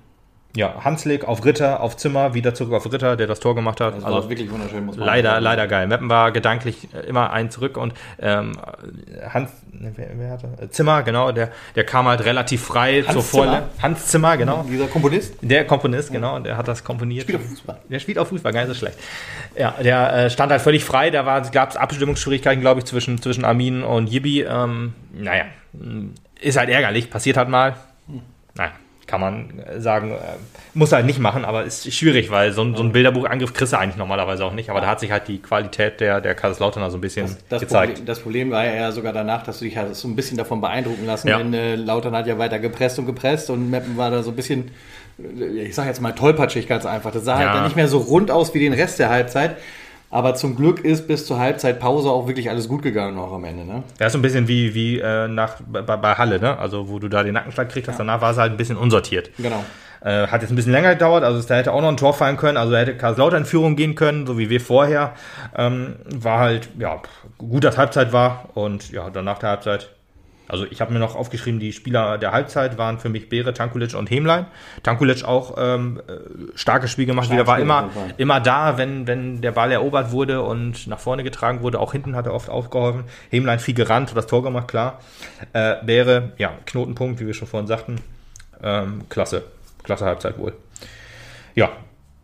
ja, Hanslik auf Ritter, auf Zimmer, wieder zurück auf Ritter, der das Tor gemacht hat. Das also wirklich wunderschön, muss man Leider, sagen. leider geil. Meppen war gedanklich immer ein zurück und ähm, Hans, ne, wer, wer hatte? Äh, Zimmer, genau, der, der kam halt relativ frei Hans zur Vorlage. Hans Zimmer, genau. Dieser Komponist? Der Komponist, genau, der hat das komponiert. Spielt auf Fußball. Der spielt auf Fußball, gar nicht so schlecht. Ja, der äh, stand halt völlig frei, da gab es Abstimmungsschwierigkeiten, glaube ich, zwischen, zwischen Armin und Yibi. Ähm, naja, ist halt ärgerlich, passiert halt mal. Hm. Naja kann man sagen, äh, muss halt nicht machen, aber ist schwierig, weil so ein, so ein Bilderbuchangriff kriegst du eigentlich normalerweise auch nicht. Aber da hat sich halt die Qualität der, der Kaiserslauterner so ein bisschen das, das gezeigt. Problem, das Problem war ja sogar danach, dass du dich halt so ein bisschen davon beeindrucken lassen, ja. denn äh, Lautern hat ja weiter gepresst und gepresst und Meppen war da so ein bisschen, äh, ich sag jetzt mal tollpatschig ganz einfach. Das sah halt ja. halt dann nicht mehr so rund aus wie den Rest der Halbzeit. Aber zum Glück ist bis zur Halbzeitpause auch wirklich alles gut gegangen noch am Ende. Ne? Ja, ist so ein bisschen wie, wie äh, nach, bei, bei, Halle, ne? Also wo du da den Nackenschlag kriegst, ja. danach war es halt ein bisschen unsortiert. Genau. Äh, hat jetzt ein bisschen länger gedauert, also da hätte auch noch ein Tor fallen können, also da hätte Karlslautern in Führung gehen können, so wie wir vorher. Ähm, war halt, ja, gut, dass Halbzeit war und ja, dann nach der Halbzeit also ich habe mir noch aufgeschrieben, die Spieler der Halbzeit waren für mich Beere, Tankulic und Hemlein. Tankulic auch ähm, äh, starkes Spiel gemacht, wieder war immer, immer da, wenn, wenn der Ball erobert wurde und nach vorne getragen wurde. Auch hinten hat er oft aufgeholfen. Hemlein viel gerannt, das Tor gemacht, klar. Äh, Beere, ja, Knotenpunkt, wie wir schon vorhin sagten. Ähm, klasse, klasse Halbzeit wohl. Ja,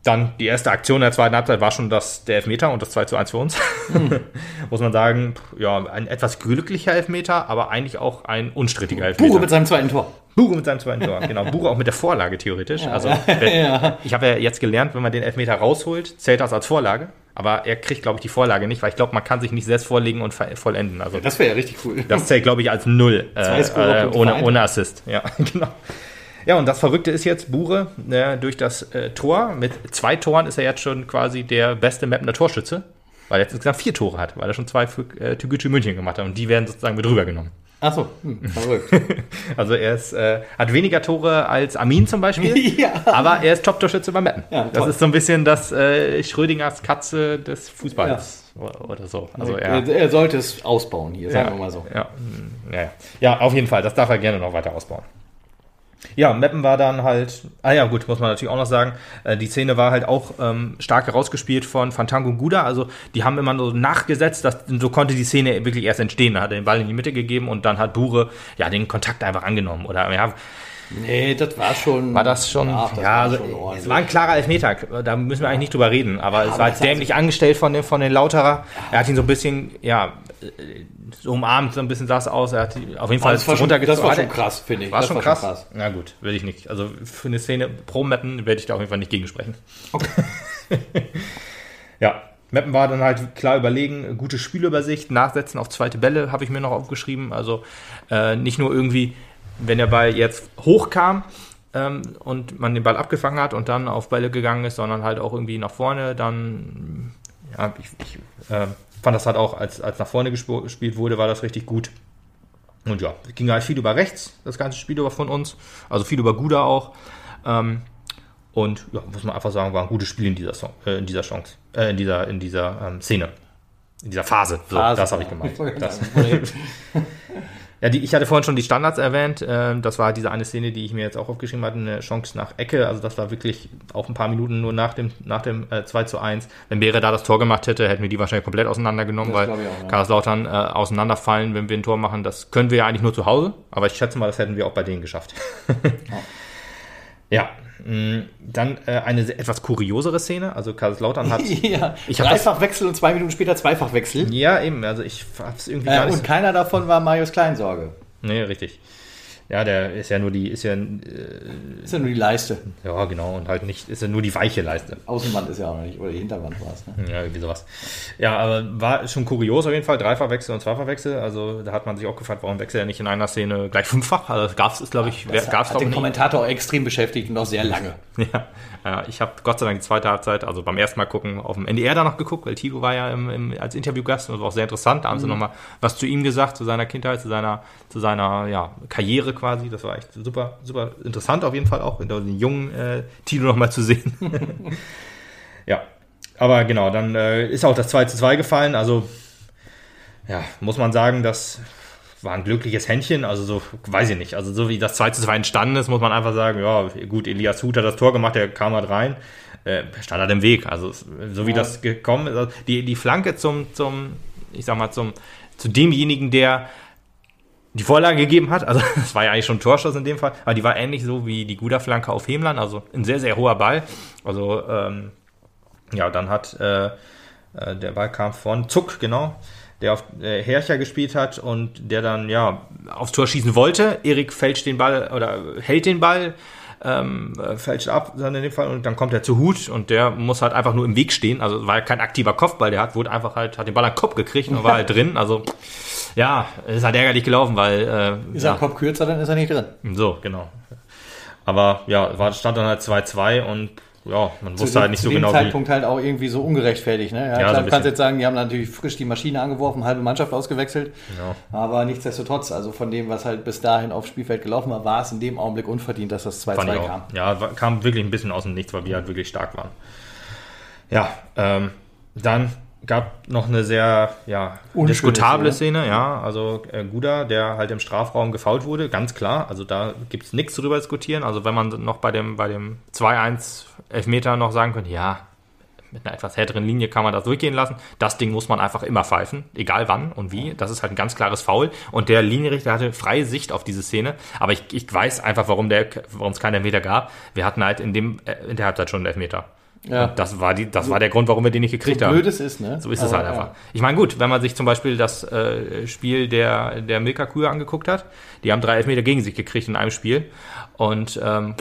dann die erste Aktion der zweiten Halbzeit war schon das, der Elfmeter und das 2 zu 1 für uns. Mhm. [LAUGHS] Muss man sagen, ja, ein etwas glücklicher Elfmeter, aber eigentlich auch ein unstrittiger Elfmeter. Bure mit seinem zweiten Tor. Bure mit seinem zweiten Tor, genau. Bure auch mit der Vorlage theoretisch. Ja, also, [LAUGHS] ja. ich habe ja jetzt gelernt, wenn man den Elfmeter rausholt, zählt das als Vorlage. Aber er kriegt, glaube ich, die Vorlage nicht, weil ich glaube, man kann sich nicht selbst vorlegen und vollenden. Also, das wäre ja richtig cool. Das zählt, glaube ich, als Null. Äh, äh, ohne, ohne Assist. Ja, [LAUGHS] genau. Ja, und das Verrückte ist jetzt, Bure, äh, durch das äh, Tor, mit zwei Toren ist er jetzt schon quasi der beste Mapner Torschütze, weil er jetzt insgesamt vier Tore hat, weil er schon zwei für äh, Tügücü München gemacht hat und die werden sozusagen mit rübergenommen. Ach so, hm, [LAUGHS] verrückt. also er ist, äh, hat weniger Tore als Armin zum Beispiel, [LAUGHS] ja. aber er ist Top-Torschütze beim Mappen. Ja, das ist so ein bisschen das äh, Schrödingers Katze des Fußballs ja. oder, so. Also er, er, sollte es ausbauen hier, sagen wir mal so. Ja, ja, ja, auf jeden Fall, das darf er gerne noch weiter ausbauen. Ja, Meppen war dann halt, ah ja, gut, muss man natürlich auch noch sagen, äh, die Szene war halt auch ähm, stark herausgespielt von Fantango Guda, also die haben immer so nachgesetzt, dass, so konnte die Szene wirklich erst entstehen, da hat er den Ball in die Mitte gegeben und dann hat Bure, ja, den Kontakt einfach angenommen, oder, ja, Nee, das war schon. War das schon? Ach, das ja, war also, schon es war ein klarer Elfmeter. Da müssen wir eigentlich nicht drüber reden. Aber ja, es war dämlich angestellt von den, von den Lauterer. Er hat ihn so ein bisschen, ja, so umarmt, so ein bisschen sah es aus. Er hat auf jeden Fall das war schon, Das war schon krass, finde ich. War, schon, war krass? schon krass? Na gut, will ich nicht. Also für eine Szene pro Mappen werde ich da auf jeden Fall nicht gegensprechen. Okay. [LAUGHS] ja, Mappen war dann halt klar überlegen, gute Spielübersicht, Nachsetzen auf zweite Bälle habe ich mir noch aufgeschrieben. Also äh, nicht nur irgendwie, wenn der Ball jetzt hochkam ähm, und man den Ball abgefangen hat und dann auf Bälle gegangen ist, sondern halt auch irgendwie nach vorne, dann ja, ich, ich äh, fand das halt auch, als, als nach vorne gespielt wurde, war das richtig gut. Und ja, es ging halt viel über rechts, das ganze Spiel über von uns. Also viel über Guda auch. Ähm, und ja, muss man einfach sagen, war ein gutes Spiel in dieser, Song, äh, in dieser Chance, äh, in dieser, in dieser ähm, Szene. In dieser Phase. So, Phase, das habe ich gemeint. [LAUGHS] Das. Ja, die, ich hatte vorhin schon die Standards erwähnt. Äh, das war diese eine Szene, die ich mir jetzt auch aufgeschrieben hatte, eine Chance nach Ecke. Also das war wirklich auch ein paar Minuten nur nach dem, nach dem äh, 2 zu 1. Wenn Beere da das Tor gemacht hätte, hätten wir die wahrscheinlich komplett auseinandergenommen, das weil auch, ja. Karlslautern äh, auseinanderfallen, wenn wir ein Tor machen. Das können wir ja eigentlich nur zu Hause. Aber ich schätze mal, das hätten wir auch bei denen geschafft. [LAUGHS] ja. Mm, dann äh, eine etwas kuriosere Szene. Also Kaiserslautern hat. [LAUGHS] ja, ich Dreifachwechsel und zwei Minuten später Zweifachwechsel. Ja, eben. Also ich hab's irgendwie äh, Und keiner davon war Marius Kleinsorge. Nee, richtig. Ja, der ist ja nur die, ist ja, äh, Ist ja nur die Leiste. ja genau, und halt nicht, ist ja nur die weiche Leiste. Außenwand ist ja auch noch nicht, oder die Hinterwand war es. Ne? Ja, irgendwie sowas. Ja, aber war schon kurios auf jeden Fall, Dreifachwechsel und Zweifachwechsel. Also da hat man sich auch gefragt, warum wechselt er nicht in einer Szene gleich fünffach? Also das gab es, glaube ich, gab es hat den glaube ich nicht. Kommentator auch extrem beschäftigt und auch sehr lange. [LAUGHS] Ja, ich habe Gott sei Dank die zweite Halbzeit, also beim ersten Mal gucken, auf dem NDR da noch geguckt, weil Tilo war ja im, im, als Interviewgast und das war auch sehr interessant. Da haben sie nochmal was zu ihm gesagt, zu seiner Kindheit, zu seiner, zu seiner ja, Karriere quasi. Das war echt super, super interessant auf jeden Fall auch, den jungen äh, Tilo nochmal zu sehen. [LAUGHS] ja, aber genau, dann äh, ist auch das 2 zu 2 gefallen. Also, ja, muss man sagen, das war ein glückliches Händchen. Also, so, weiß ich nicht. Also, so wie das 2 zu 2 entstanden ist, muss man einfach sagen, ja, gut, Elias Huth hat das Tor gemacht, der kam halt rein. Äh, stand halt im Weg. Also, so wie Ja. das gekommen ist. Also, die, die Flanke zum, zum, ich sag mal, zum, zu demjenigen, der die Vorlage gegeben hat. Also [LAUGHS] es war ja eigentlich schon ein Torschuss in dem Fall, aber die war ähnlich so wie die Guda-Flanke auf Hemland, also ein sehr, sehr hoher Ball. Also ähm, ja, dann hat äh, äh, der Ball kam von Zuck, genau, der auf äh, Hercher gespielt hat und der dann ja aufs Tor schießen wollte. Erik fälscht den Ball oder hält den Ball, ähm, äh, fälscht ab dann in dem Fall und dann kommt er zu Hut und der muss halt einfach nur im Weg stehen. Also war ja kein aktiver Kopfball, der hat wurde einfach halt hat den Ball an den Kopf gekriegt und war [LAUGHS] halt drin. Also ja, ist halt ärgerlich gelaufen, weil äh, Ist ja, er Kopf kürzer, dann ist er nicht drin. so, genau. Aber ja, war, stand dann halt 2-2 und ja, man Zu wusste dem- halt nicht zu so dem genau, wie. Zeitpunkt halt auch irgendwie so ungerechtfertigt. Ne? Ja, so klar, ein du kannst jetzt sagen, die haben natürlich frisch die Maschine angeworfen, halbe Mannschaft ausgewechselt. Ja. Aber nichtsdestotrotz, also von dem, was halt bis dahin aufs Spielfeld gelaufen war, war es in dem Augenblick unverdient, dass das 2-2 Fand ich auch. kam. Ja, kam wirklich ein bisschen aus dem Nichts, weil wir halt wirklich stark waren. Ja, ähm, dann gab noch eine sehr ja, Unschöne diskutable Szene, ja. Also äh, Guda, der halt im Strafraum gefault wurde, ganz klar. Also da gibt es nichts drüber diskutieren. Also wenn man noch bei dem, bei dem 2-1 Elfmeter noch sagen könnte, ja, mit einer etwas härteren Linie kann man das durchgehen lassen. Das Ding muss man einfach immer pfeifen, egal wann und wie. Das ist halt ein ganz klares Foul. Und der Linienrichter hatte freie Sicht auf diese Szene. Aber ich, ich weiß einfach, warum der, warum es keinen Elfmeter gab. Wir hatten halt in dem, äh, in der Halbzeit schon einen Elfmeter. Ja. Und das war die, das war der Grund, warum wir den nicht gekriegt So haben. blöd es ist, ne? So ist es halt einfach. ja. Ich meine, gut, wenn man sich zum Beispiel das äh, Spiel der, der Milka-Kühe angeguckt hat, die haben drei Elfmeter gegen sich gekriegt in einem Spiel. Und ähm,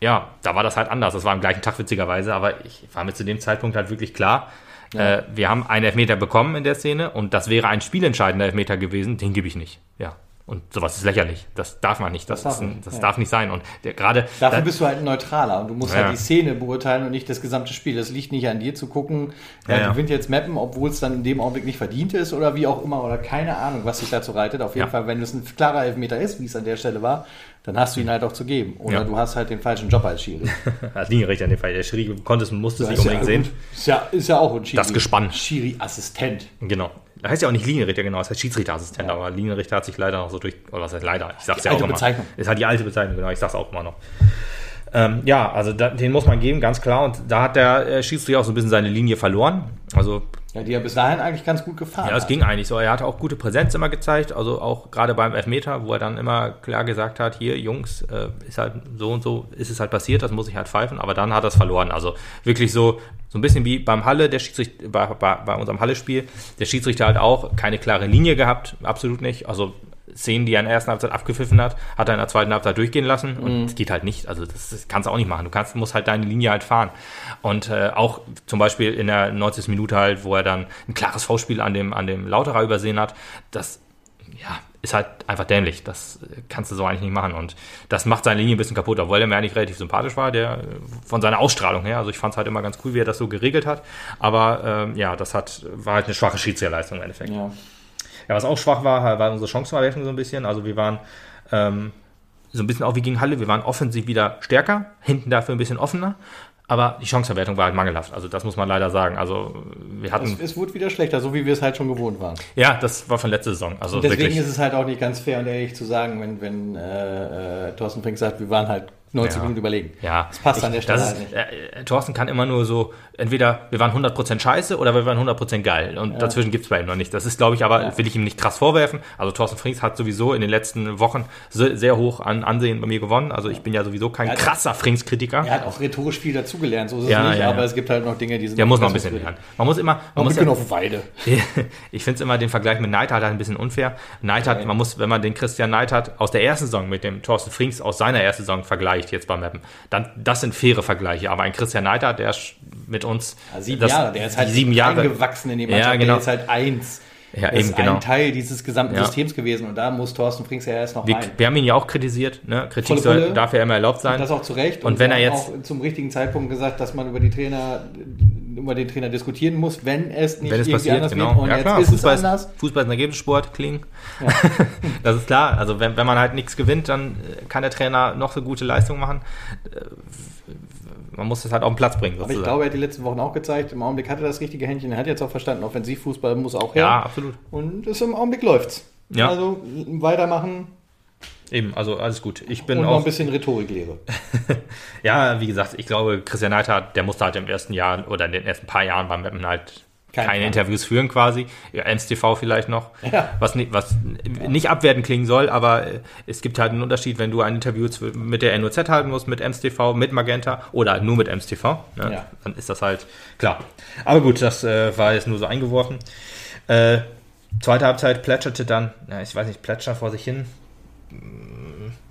ja, da war das halt anders. Das war am gleichen Tag witzigerweise, aber ich war mir zu dem Zeitpunkt halt wirklich klar, äh, wir haben einen Elfmeter bekommen in der Szene und das wäre ein spielentscheidender Elfmeter gewesen, den gebe ich nicht. Ja. Und sowas ist lächerlich. Das darf man nicht. Das, Das darf ist ein, nicht, das ja. darf nicht sein. Und der, gerade Dafür da- bist du halt ein Neutraler und du musst Ja. halt die Szene beurteilen und nicht das gesamte Spiel. Das liegt nicht an dir zu gucken, Ja, ja, gewinnt jetzt Mappen, obwohl es dann in dem Augenblick nicht verdient ist oder wie auch immer oder keine Ahnung, was sich dazu reitet. Auf jeden Ja. Fall, wenn es ein klarer Elfmeter ist, wie es an der Stelle war, dann hast du ihn halt auch zu geben. Oder Ja. du hast halt den falschen Job als Schiri. [LAUGHS] als Linienrichter in dem Fall. Der Schiri konnte es, musste es nicht unbedingt sehen. ist, ja, ist ja auch ein Schiri. Das Gespann. Schiri-Assistent. Genau. Da heißt ja auch nicht Linienrichter, genau, das heißt Schiedsrichterassistent, aber Linienrichter hat sich leider noch so durch, oder was heißt leider, ich sag's Die ja auch alte immer. Bezeichnung. Ist halt die alte Bezeichnung, genau, ich sag's auch immer noch. Ähm, ja, also da, den muss man geben, ganz klar. Und da hat der äh, Schiedsrichter auch so ein bisschen seine Linie verloren. Also Ja, die ja bis dahin eigentlich ganz gut gefahren ja, es ging eigentlich so. Er hatte auch gute Präsenz immer gezeigt, also auch gerade beim Elfmeter, wo er dann immer klar gesagt hat, hier Jungs, äh, ist halt so und so, ist es halt passiert, das muss ich halt pfeifen, aber dann hat er es verloren. Also wirklich so, so ein bisschen wie beim Halle, der Schiedsrichter, bei, bei, bei unserem Halle-Spiel, der Schiedsrichter halt auch keine klare Linie gehabt, absolut nicht. Also Szenen, die er in der ersten Halbzeit abgepfiffen hat, hat er in der zweiten Halbzeit durchgehen lassen und das geht halt nicht. Also das, das kannst du auch nicht machen. Du kannst, musst halt deine Linie halt fahren. Und äh, auch zum Beispiel in der 90. Minute halt, wo er dann ein klares V-Spiel an dem, an dem Lauterer übersehen hat, das ja, ist halt einfach dämlich. Das äh, kannst du so eigentlich nicht machen. Und das macht seine Linie ein bisschen kaputt, obwohl er mir eigentlich relativ sympathisch war, der von seiner Ausstrahlung her. Also ich fand es halt immer ganz cool, wie er das so geregelt hat. Aber ähm, ja, das hat, war halt eine schwache Schiedsrichterleistung im Endeffekt. Ja. Ja, was auch schwach war, war unsere Chancenverwertung so ein bisschen. Also wir waren ähm, so ein bisschen auch wie gegen Halle, wir waren offensiv wieder stärker, hinten dafür ein bisschen offener. Aber die Chancenverwertung war halt mangelhaft. Also das muss man leider sagen. Also wir Es, hatten, es wurde wieder schlechter, so wie wir es halt schon gewohnt waren. ja, das war von letzter Saison. Also Deswegen wirklich. ist es halt auch nicht ganz fair und ehrlich zu sagen, wenn, wenn äh, äh, Thorsten Frink sagt, wir waren halt 90 Ja. Minuten überlegen. Ja, Das passt an der Stelle halt nicht. äh, äh, Thorsten kann immer nur so, entweder wir waren 100% scheiße oder wir waren 100% geil. Und dazwischen gibt's bei ihm noch nicht. Das ist, glaube ich, aber Ja. will ich ihm nicht krass vorwerfen. Also Thorsten Frings hat sowieso in den letzten Wochen se- sehr hoch an Ansehen bei mir gewonnen. Also ich bin ja sowieso kein Ja, krasser Frings-Kritiker. Er hat auch rhetorisch viel dazugelernt, so ist Ja, es nicht, ja, aber ja. es gibt halt noch Dinge, die sind. Der muss noch ein bisschen lernen. Man muss immer, man Man muss muss auf Weide. [LAUGHS] ich finde es immer den Vergleich mit Neidhardt halt ein bisschen unfair. Neidhardt, man muss, wenn man den Christian Neidhardt aus der ersten Saison mit dem Thorsten Frings aus seiner ersten Saison vergleicht jetzt beim Mappen, dann das sind faire Vergleiche. Aber ein Christian Neidhardt, der ist mit uns Ja, sieben das- Jahre, der ist halt sieben Jahre eingewachsen in Ja, Mannschaft, genau. der ist halt eins. Ja, das eben, ist genau. ein Teil dieses gesamten Ja. Systems gewesen und da muss Thorsten Frings ja erst noch Wir, rein. wir haben ihn ja auch kritisiert. Ne? Kritik soll, darf ja immer erlaubt sein. Das auch zu Recht. Und wenn wir er jetzt- auch zum richtigen Zeitpunkt gesagt, dass man über die Trainer, über den Trainer diskutieren muss, wenn es nicht wenn es irgendwie passiert, anders genau. wird. Und ja jetzt klar, ist Fußball, es anders. ist, Fußball ist ein Ergebnissport, klingen. [LAUGHS] das ist klar. Also wenn, wenn man halt nichts gewinnt, dann äh, kann der Trainer noch so gute Leistungen machen. Äh, Man muss es halt auf den Platz bringen. Aber ich sozusagen. glaube, er hat die letzten Wochen auch gezeigt, im Augenblick hat er das richtige Händchen. Er hat jetzt auch verstanden, Offensivfußball muss auch her. ja, absolut. Und es im Augenblick läuft's. Ja. Also weitermachen Eben, also alles gut. Ich bin und noch auch ein bisschen Rhetoriklehre. [LAUGHS] Ja, wie gesagt, ich glaube, Christian Neidhardt, der musste halt im ersten Jahr oder in den ersten paar Jahren beim Mappen halt Kein keine Plan. Interviews führen quasi. Ja, MSTV vielleicht noch. Ja. Was, nicht, was nicht abwertend klingen soll, aber äh, es gibt halt einen Unterschied, wenn du ein Interview mit der NOZ halten musst, mit MSTV, mit Magenta oder halt nur mit MSTV. Ne? Ja. Dann ist das halt klar. Aber gut, das äh, war jetzt nur so eingeworfen. Äh, zweite Halbzeit plätscherte dann, ja, ich weiß nicht, plätschert vor sich hin.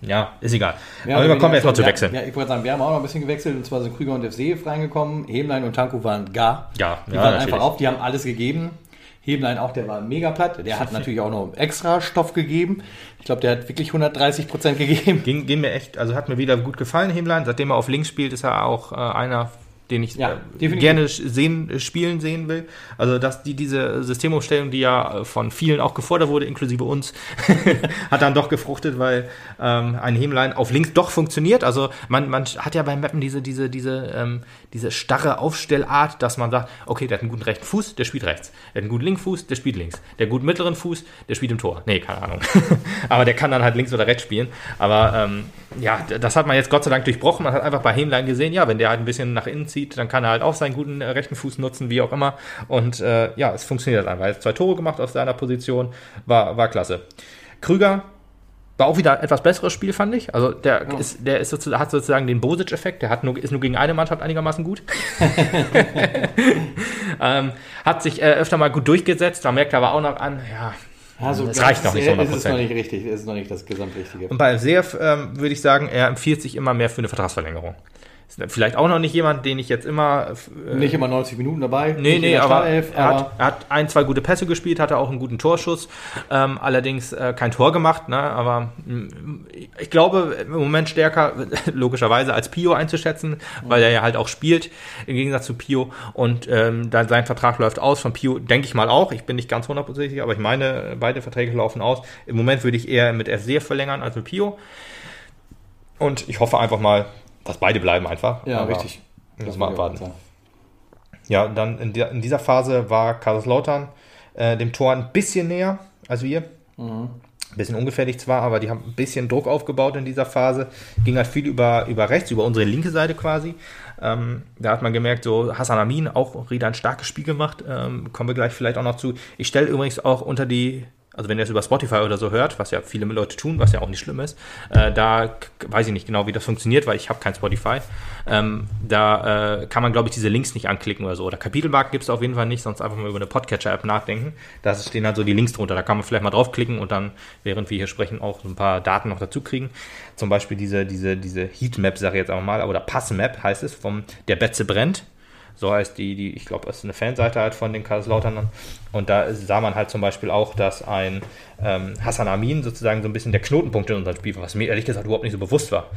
Ja, ist egal. Ja, Aber wir kommen erstmal zu wechseln. Ja, ich wollte sagen, wir haben auch noch ein bisschen gewechselt und zwar sind Krüger und FCF reingekommen. Hemlein und Tanku waren gar. Ja, die ja, waren natürlich. einfach auf, die haben alles gegeben. Hemlein auch, der war mega platt. Der hat [LAUGHS] natürlich auch noch extra Stoff gegeben. Ich glaube, der hat wirklich 130 Prozent gegeben. Ging, ging mir echt, also hat mir wieder gut gefallen, Hemlein. Seitdem er auf links spielt, ist er auch äh, einer, den ich Ja, äh, gerne sehen, äh, spielen sehen will. Also dass die diese Systemumstellung, die ja äh, von vielen auch gefordert wurde, inklusive uns, [LAUGHS] hat dann doch gefruchtet, weil ähm, ein Hemlein auf links doch funktioniert. Also man, man hat ja beim Mappen diese, diese, diese, ähm, diese starre Aufstellart, dass man sagt, okay, der hat einen guten rechten Fuß, der spielt rechts. Der hat einen guten linken Fuß, der spielt links. Der hat einen guten mittleren Fuß, der spielt im Tor. Nee, keine Ahnung. [LAUGHS] Aber der kann dann halt links oder rechts spielen. Aber ähm, ja, das hat man jetzt Gott sei Dank durchbrochen. Man hat einfach bei Hemlein gesehen, ja, wenn der halt ein bisschen nach innen zieht, dann kann er halt auch seinen guten äh, rechten Fuß nutzen, wie auch immer. Und äh, ja, es funktioniert einfach. Er hat zwei Tore gemacht aus seiner Position. War, war klasse. Krüger war auch wieder ein etwas besseres Spiel, fand ich. Also der ist, der ist sozusagen, hat sozusagen den Bosic-Effekt. Der hat nur, ist nur gegen eine Mannschaft einigermaßen gut. [LAUGHS] [LAUGHS] ähm, hat sich äh, öfter mal gut durchgesetzt. Da merkt er aber auch noch an, ja. Also, Es reicht noch nicht so Es ist 100%. noch nicht richtig. Es ist noch nicht das Gesamtrichtige. Und bei Seef ähm, würde ich sagen, er empfiehlt sich immer mehr für eine Vertragsverlängerung. Ist vielleicht auch noch nicht jemand, den ich jetzt immer. Äh, Nicht immer 90 Minuten dabei. Nee, nee, aber, Startelf, er, hat, er hat ein, zwei gute Pässe gespielt, hatte auch einen guten Torschuss, ähm, allerdings äh, kein Tor gemacht, ne? aber mm, ich glaube im Moment stärker, [LAUGHS] logischerweise, als Pio einzuschätzen, weil er ja halt auch spielt, im Gegensatz zu Pio und ähm, dann sein Vertrag läuft aus, von Pio denke ich mal auch, ich bin nicht ganz hundertprozentig, aber ich meine, beide Verträge laufen aus. Im Moment würde ich eher mit FC verlängern als mit Pio und ich hoffe einfach mal, dass beide bleiben einfach. ja, richtig. Müssen wir abwarten. Ja, dann in, der, in dieser Phase war Kaiserslautern äh, dem Tor ein bisschen näher als wir. Ein bisschen ungefährlich zwar, aber die haben ein bisschen Druck aufgebaut in dieser Phase. Ging halt viel über, über rechts, über unsere linke Seite quasi. Ähm, da hat man gemerkt, so Hassan Amin auch wieder ein starkes Spiel gemacht. Ähm, kommen wir gleich vielleicht auch noch zu. Ich stelle übrigens auch unter die, also wenn ihr es über Spotify oder so hört, was ja viele Leute tun, was ja auch nicht schlimm ist, äh, da weiß ich nicht genau, wie das funktioniert, weil ich habe kein Spotify. Ähm, da äh, kann man, glaube ich, diese Links nicht anklicken oder so. Oder Kapitelmarken gibt es auf jeden Fall nicht, sonst einfach mal über eine Podcatcher-App nachdenken. Da stehen halt so die Links drunter. Da kann man vielleicht mal draufklicken und dann, während wir hier sprechen, auch so ein paar Daten noch dazu kriegen. Zum Beispiel diese, diese, diese Heatmap, sage ich jetzt auch mal, oder Passmap heißt es, vom der Betze brennt. So heißt die, die ich glaube, das ist eine Fanseite halt von den Kaiserslauternern. Und da sah man halt zum Beispiel auch, dass ein ähm, Hassan Amin sozusagen so ein bisschen der Knotenpunkt in unserem Spiel war, was mir ehrlich gesagt überhaupt nicht so bewusst war.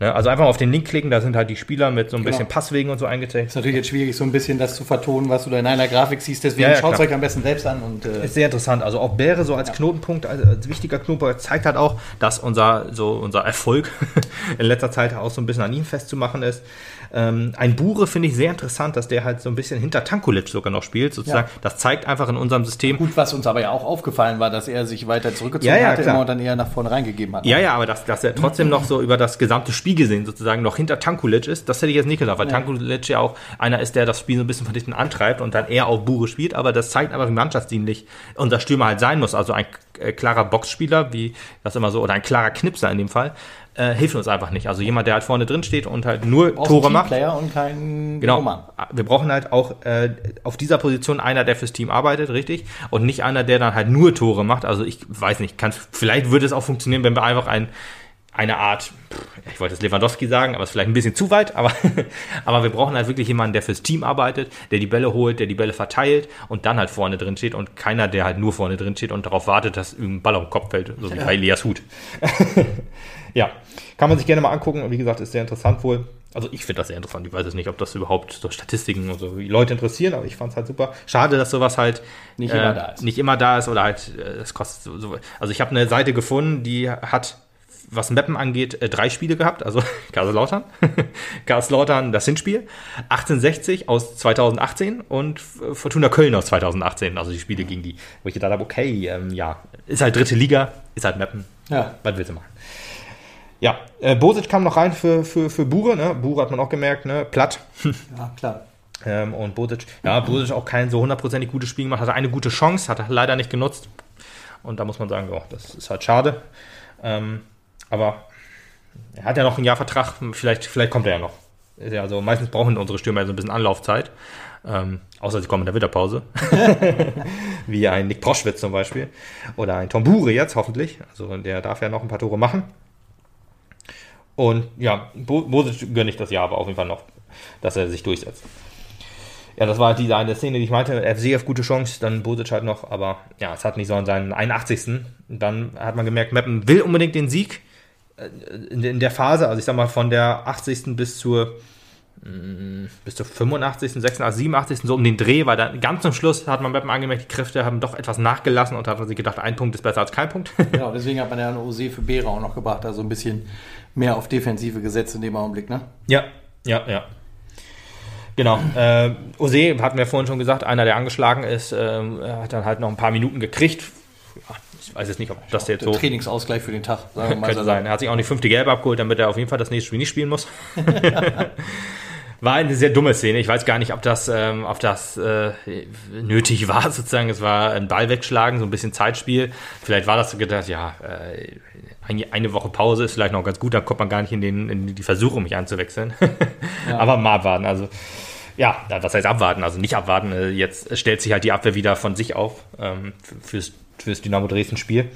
Ne? Also einfach mal auf den Link klicken, da sind halt die Spieler mit so ein Genau. bisschen Passwegen und so eingezeichnet. Ist natürlich jetzt schwierig, so ein bisschen das zu vertonen, was du da in einer Grafik siehst. Deswegen Ja, ja, schaut es euch am besten selbst an. Und, äh, Ist sehr interessant. Also auch Bäre so als Knotenpunkt, als, als wichtiger Knotenpunkt, zeigt halt auch, dass unser, so unser Erfolg [LAUGHS] in letzter Zeit auch so ein bisschen an ihm festzumachen ist. Ähm, ein Bure finde ich sehr interessant, dass der halt so ein bisschen hinter Tankulic sogar noch spielt, sozusagen. Ja. Das zeigt einfach in unserem System, gut, was uns aber ja auch aufgefallen war, dass er sich weiter zurückgezogen Ja, ja, hatte und dann eher nach vorne reingegeben hat. Ja, ja, aber dass, dass er trotzdem noch so über das gesamte Spiel gesehen sozusagen noch hinter Tankulic ist. Das hätte ich jetzt nicht gesagt, weil Ja. Tankulic ja auch einer ist, der das Spiel so ein bisschen von hinten antreibt und dann eher auf Bure spielt. Aber das zeigt einfach, wie mannschaftsdienlich unser Stürmer halt sein muss. Also ein äh, klarer Boxspieler, wie das immer so, oder ein klarer Knipser in dem Fall, äh, hilft uns einfach nicht. Also jemand, der halt vorne drin steht und halt nur Tore macht. Teamplayer und keinen Genau. Roman. Wir brauchen halt auch äh, auf dieser Position einer, der fürs Team arbeitet, richtig? Und nicht einer, der dann halt nur Tore macht. Also ich weiß nicht, kann, vielleicht würde es auch funktionieren, wenn wir einfach ein, eine Art, ich wollte es Lewandowski sagen, aber es ist vielleicht ein bisschen zu weit, aber, [LAUGHS] aber wir brauchen halt wirklich jemanden, der fürs Team arbeitet, der die Bälle holt, der die Bälle verteilt und dann halt vorne drin steht und keiner, der halt nur vorne drin steht und darauf wartet, dass irgendein Ball auf den Kopf fällt, so wie bei Elias Hut. [LAUGHS] ja, kann man sich gerne mal angucken und wie gesagt, ist sehr interessant wohl. Also ich finde das sehr interessant. Ich weiß jetzt nicht, ob das überhaupt so Statistiken und so die Leute interessieren, aber ich fand es halt super. Schade, dass sowas halt Nicht äh, immer da ist. Nicht immer da ist oder halt, äh, es kostet so, so. Also ich habe eine Seite gefunden, die hat, was Mappen angeht, äh, drei Spiele gehabt. Also [LAUGHS] Kaiserslautern, [LAUGHS] Kaiserslautern das Hinspiel, 1860 aus 2018 und Fortuna Köln aus 2018. Also die Spiele gegen die, wo ich gedacht habe, okay, ähm, ja, ist halt dritte Liga, ist halt Mappen. Ja. Was willst du machen? Ja, äh, Bosic kam noch rein für, für, für Bure, ne? Bure hat man auch gemerkt, ne? Platt. [LAUGHS] ja, klar. Ähm, und Bosic, ja, Bosic auch kein so hundertprozentig gutes Spiel gemacht, hatte eine gute Chance, hat er leider nicht genutzt. Und da muss man sagen, ja, das ist halt schade. Ähm, aber er hat ja noch ein Jahr Vertrag, vielleicht, vielleicht kommt er ja noch. Ja Also meistens brauchen unsere Stürmer ja so ein bisschen Anlaufzeit. Ähm, außer sie kommen in der Winterpause. [LAUGHS] [LAUGHS] Wie ein Nick Proschwitz zum Beispiel. Oder ein Tom Bure jetzt hoffentlich. Also der darf ja noch ein paar Tore machen. Und ja, Bo- Bosic gönne ich das Jahr aber auf jeden Fall noch, dass er sich durchsetzt. Ja, das war halt diese eine Szene, die ich meinte. FCF gute Chance, dann Bosic halt noch, aber ja, es hat nicht so an seinen 81. Und dann hat man gemerkt, Meppen will unbedingt den Sieg äh, in, der Phase, also ich sag mal von der 80. bis zur bis zur 85., 86., 87. so um den Dreh, weil dann ganz zum Schluss hat man Meppen angemerkt, die Kräfte haben doch etwas nachgelassen und hat man sich gedacht, ein Punkt ist besser als kein Punkt. [LAUGHS] Genau, deswegen hat man ja eine OC für Bera auch noch gebracht, also ein bisschen mehr auf Defensive gesetzt in dem Augenblick, ne? Ja, ja, ja. Genau. Äh, Ose hatten wir vorhin schon gesagt, einer, der angeschlagen ist, er hat dann halt noch ein paar Minuten gekriegt. Ja, ich weiß jetzt nicht, ob das jetzt Der so Trainingsausgleich für den Tag, sagen wir [LAUGHS] mal. könnte sein. Er hat sich auch die fünfte Gelbe abgeholt, damit er auf jeden Fall das nächste Spiel nicht spielen muss. [LAUGHS] War eine sehr dumme Szene. Ich weiß gar nicht, ob das, ähm, ob das äh, nötig [LAUGHS] war, sozusagen. Es war ein Ball wegschlagen, so ein bisschen Zeitspiel. Vielleicht war das so gedacht, ja, äh, eine- Woche Pause ist vielleicht noch ganz gut, dann kommt man gar nicht in, den, in die Versuchung, mich einzuwechseln. [LAUGHS] Aber mal abwarten. Also, ja, was heißt abwarten? Also nicht abwarten. äh, Jetzt stellt sich halt die Abwehr wieder von sich auf ähm, fürs, fürs Dynamo Dresden-Spiel.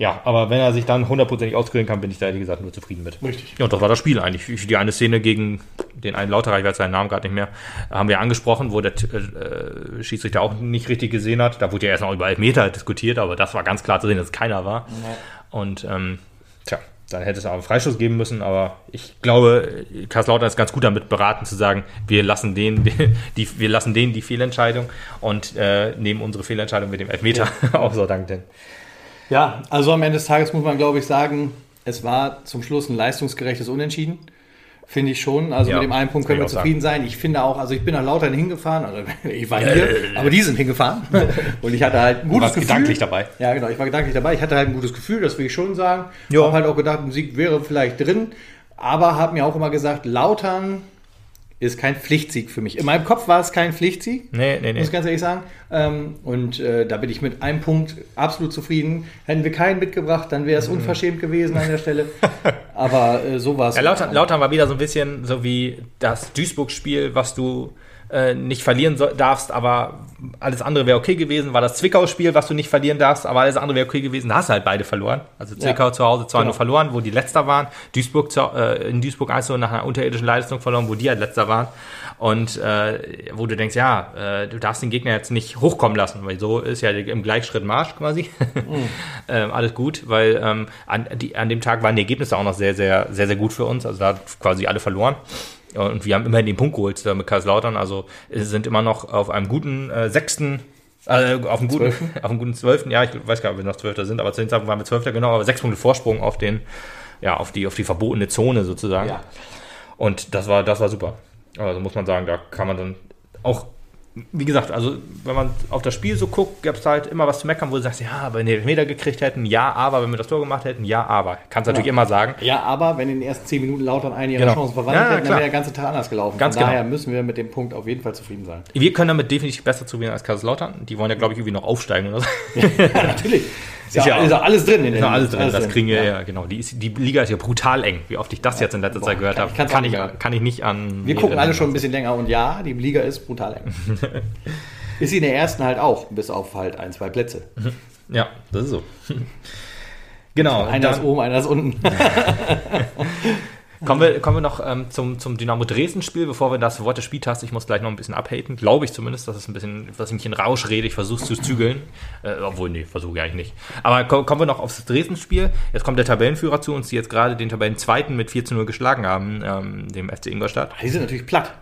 Ja, aber wenn er sich dann hundertprozentig auskurieren kann, bin ich da ehrlich gesagt nur zufrieden mit. Richtig. Ja, und das war das Spiel eigentlich. Die eine Szene gegen den einen Lauterer, ich weiß seinen Namen gerade nicht mehr, haben wir angesprochen, wo der äh, Schiedsrichter auch nicht richtig gesehen hat. Da wurde ja erst noch über Elfmeter diskutiert, aber das war ganz klar zu sehen, dass es keiner war. Und ähm, tja, dann hätte es auch einen Freistoß geben müssen, aber ich glaube, Karlslautern ist ganz gut damit beraten zu sagen, wir lassen den [LAUGHS] die, wir lassen denen die Fehlentscheidung und äh, nehmen unsere Fehlentscheidung mit dem Elfmeter [LAUGHS] auch so dankend. Ja, also am Ende des Tages muss man, glaube ich, sagen, es war zum Schluss ein leistungsgerechtes Unentschieden. Finde ich schon. Also Ja, mit dem einen Punkt können wir zufrieden sein. Ich finde auch, also ich bin nach Lautern hingefahren, also [LAUGHS] ich war hier, aber die sind hingefahren. [LAUGHS] Und ich hatte halt ein gutes warst Gefühl. gedanklich dabei. Ja, genau, ich war gedanklich dabei. Ich hatte halt ein gutes Gefühl, das will ich schon sagen. Ich Ja. habe halt auch gedacht, ein Sieg wäre vielleicht drin. Aber habe mir auch immer gesagt, Lautern ist kein Pflichtsieg für mich. In meinem Kopf war es kein Pflichtsieg. Nee, nee, nee. Muss ich ganz ehrlich sagen. Ähm, und äh, da bin ich mit einem Punkt absolut zufrieden. Hätten wir keinen mitgebracht, dann wäre es unverschämt gewesen an der Stelle. [LAUGHS] Aber äh, so war es. Ja, Lautern, Lautern war wieder so ein bisschen so wie das Duisburg-Spiel, was du äh, nicht verlieren soll, darfst, aber alles andere wäre okay gewesen. War das Zwickau-Spiel, was du nicht verlieren darfst, aber alles andere wäre okay gewesen. Da hast du halt beide verloren. Also Zwickau Ja. zu Hause zwar Genau. nur verloren, wo die Letzter waren. Duisburg zu, äh, in Duisburg 1 nach einer unterirdischen Leistung verloren, wo die halt Letzter waren. Und äh, wo du denkst, ja, äh, du darfst den Gegner jetzt nicht hochkommen lassen, weil so ist ja im Gleichschritt Marsch quasi. [LAUGHS] ähm, alles gut, weil ähm, an, die, an dem Tag waren die Ergebnisse auch noch sehr, sehr, sehr, sehr gut für uns. Also da hat quasi alle verloren. Und wir haben immerhin den Punkt geholt da mit Kaiserslautern. Also äh, sind immer noch auf einem guten äh, sechsten, äh, auf einem guten, [LAUGHS] auf einem guten zwölften. Ja, ich weiß gar nicht, ob wir noch Zwölfter sind, aber zu dem Zeitpunkt waren wir Zwölfter, genau, aber sechs Punkte Vorsprung auf den, ja, auf die, auf die verbotene Zone sozusagen. Ja. Und das war, das war super. Also muss man sagen, da kann man dann auch wie gesagt, also wenn man auf das Spiel so guckt, gab es halt immer was zu meckern, wo du sagst, ja, wenn wir den Meter gekriegt hätten, ja, aber wenn wir das Tor gemacht hätten, ja, aber. Kannst natürlich Ja. immer sagen. Ja, aber wenn in den ersten zehn Minuten Lautern eine ihrer Genau. Chancen verwandelt Ja, hätten, dann klar. wäre der ganze Tag anders gelaufen. Ganz Von daher genau. müssen wir mit dem Punkt auf jeden Fall zufrieden sein. Wir können damit definitiv besser zuwiegen als Kaiserslautern. Die wollen ja, glaube ich, irgendwie noch aufsteigen oder so. Ja, [LAUGHS] natürlich. Ja, ja- ist ja alles drin in Ist noch alles drin, das kriegen wir ja. ja, genau. Die, ist, die Liga ist ja brutal eng. Wie oft ich das jetzt in letzter Boah, Zeit gehört kann- habe, kann, auch ich, kann ich nicht an. Wir gucken alle schon ein bisschen länger und ja, die Liga ist brutal eng. [LAUGHS] ist sie in der ersten halt auch, bis auf halt ein, zwei Plätze. [LAUGHS] Ja, das ist so. [LAUGHS] genau. Einer ist oben, einer ist unten. Kommen wir, kommen wir noch ähm, zum, zum Dynamo Dresden-Spiel, bevor wir das Wort des Spieltags, ich muss gleich noch ein bisschen abhaten, glaube ich zumindest, dass es ein bisschen, dass ich mich in Rausch rede, ich versuche es zu zügeln, äh, obwohl, nee, versuche ich eigentlich nicht. Aber ko kommen wir noch aufs Dresden-Spiel, jetzt kommt der Tabellenführer zu uns, die jetzt gerade den Tabellenzweiten mit 4 zu 0 geschlagen haben, ähm, dem FC Ingolstadt. Die sind natürlich platt.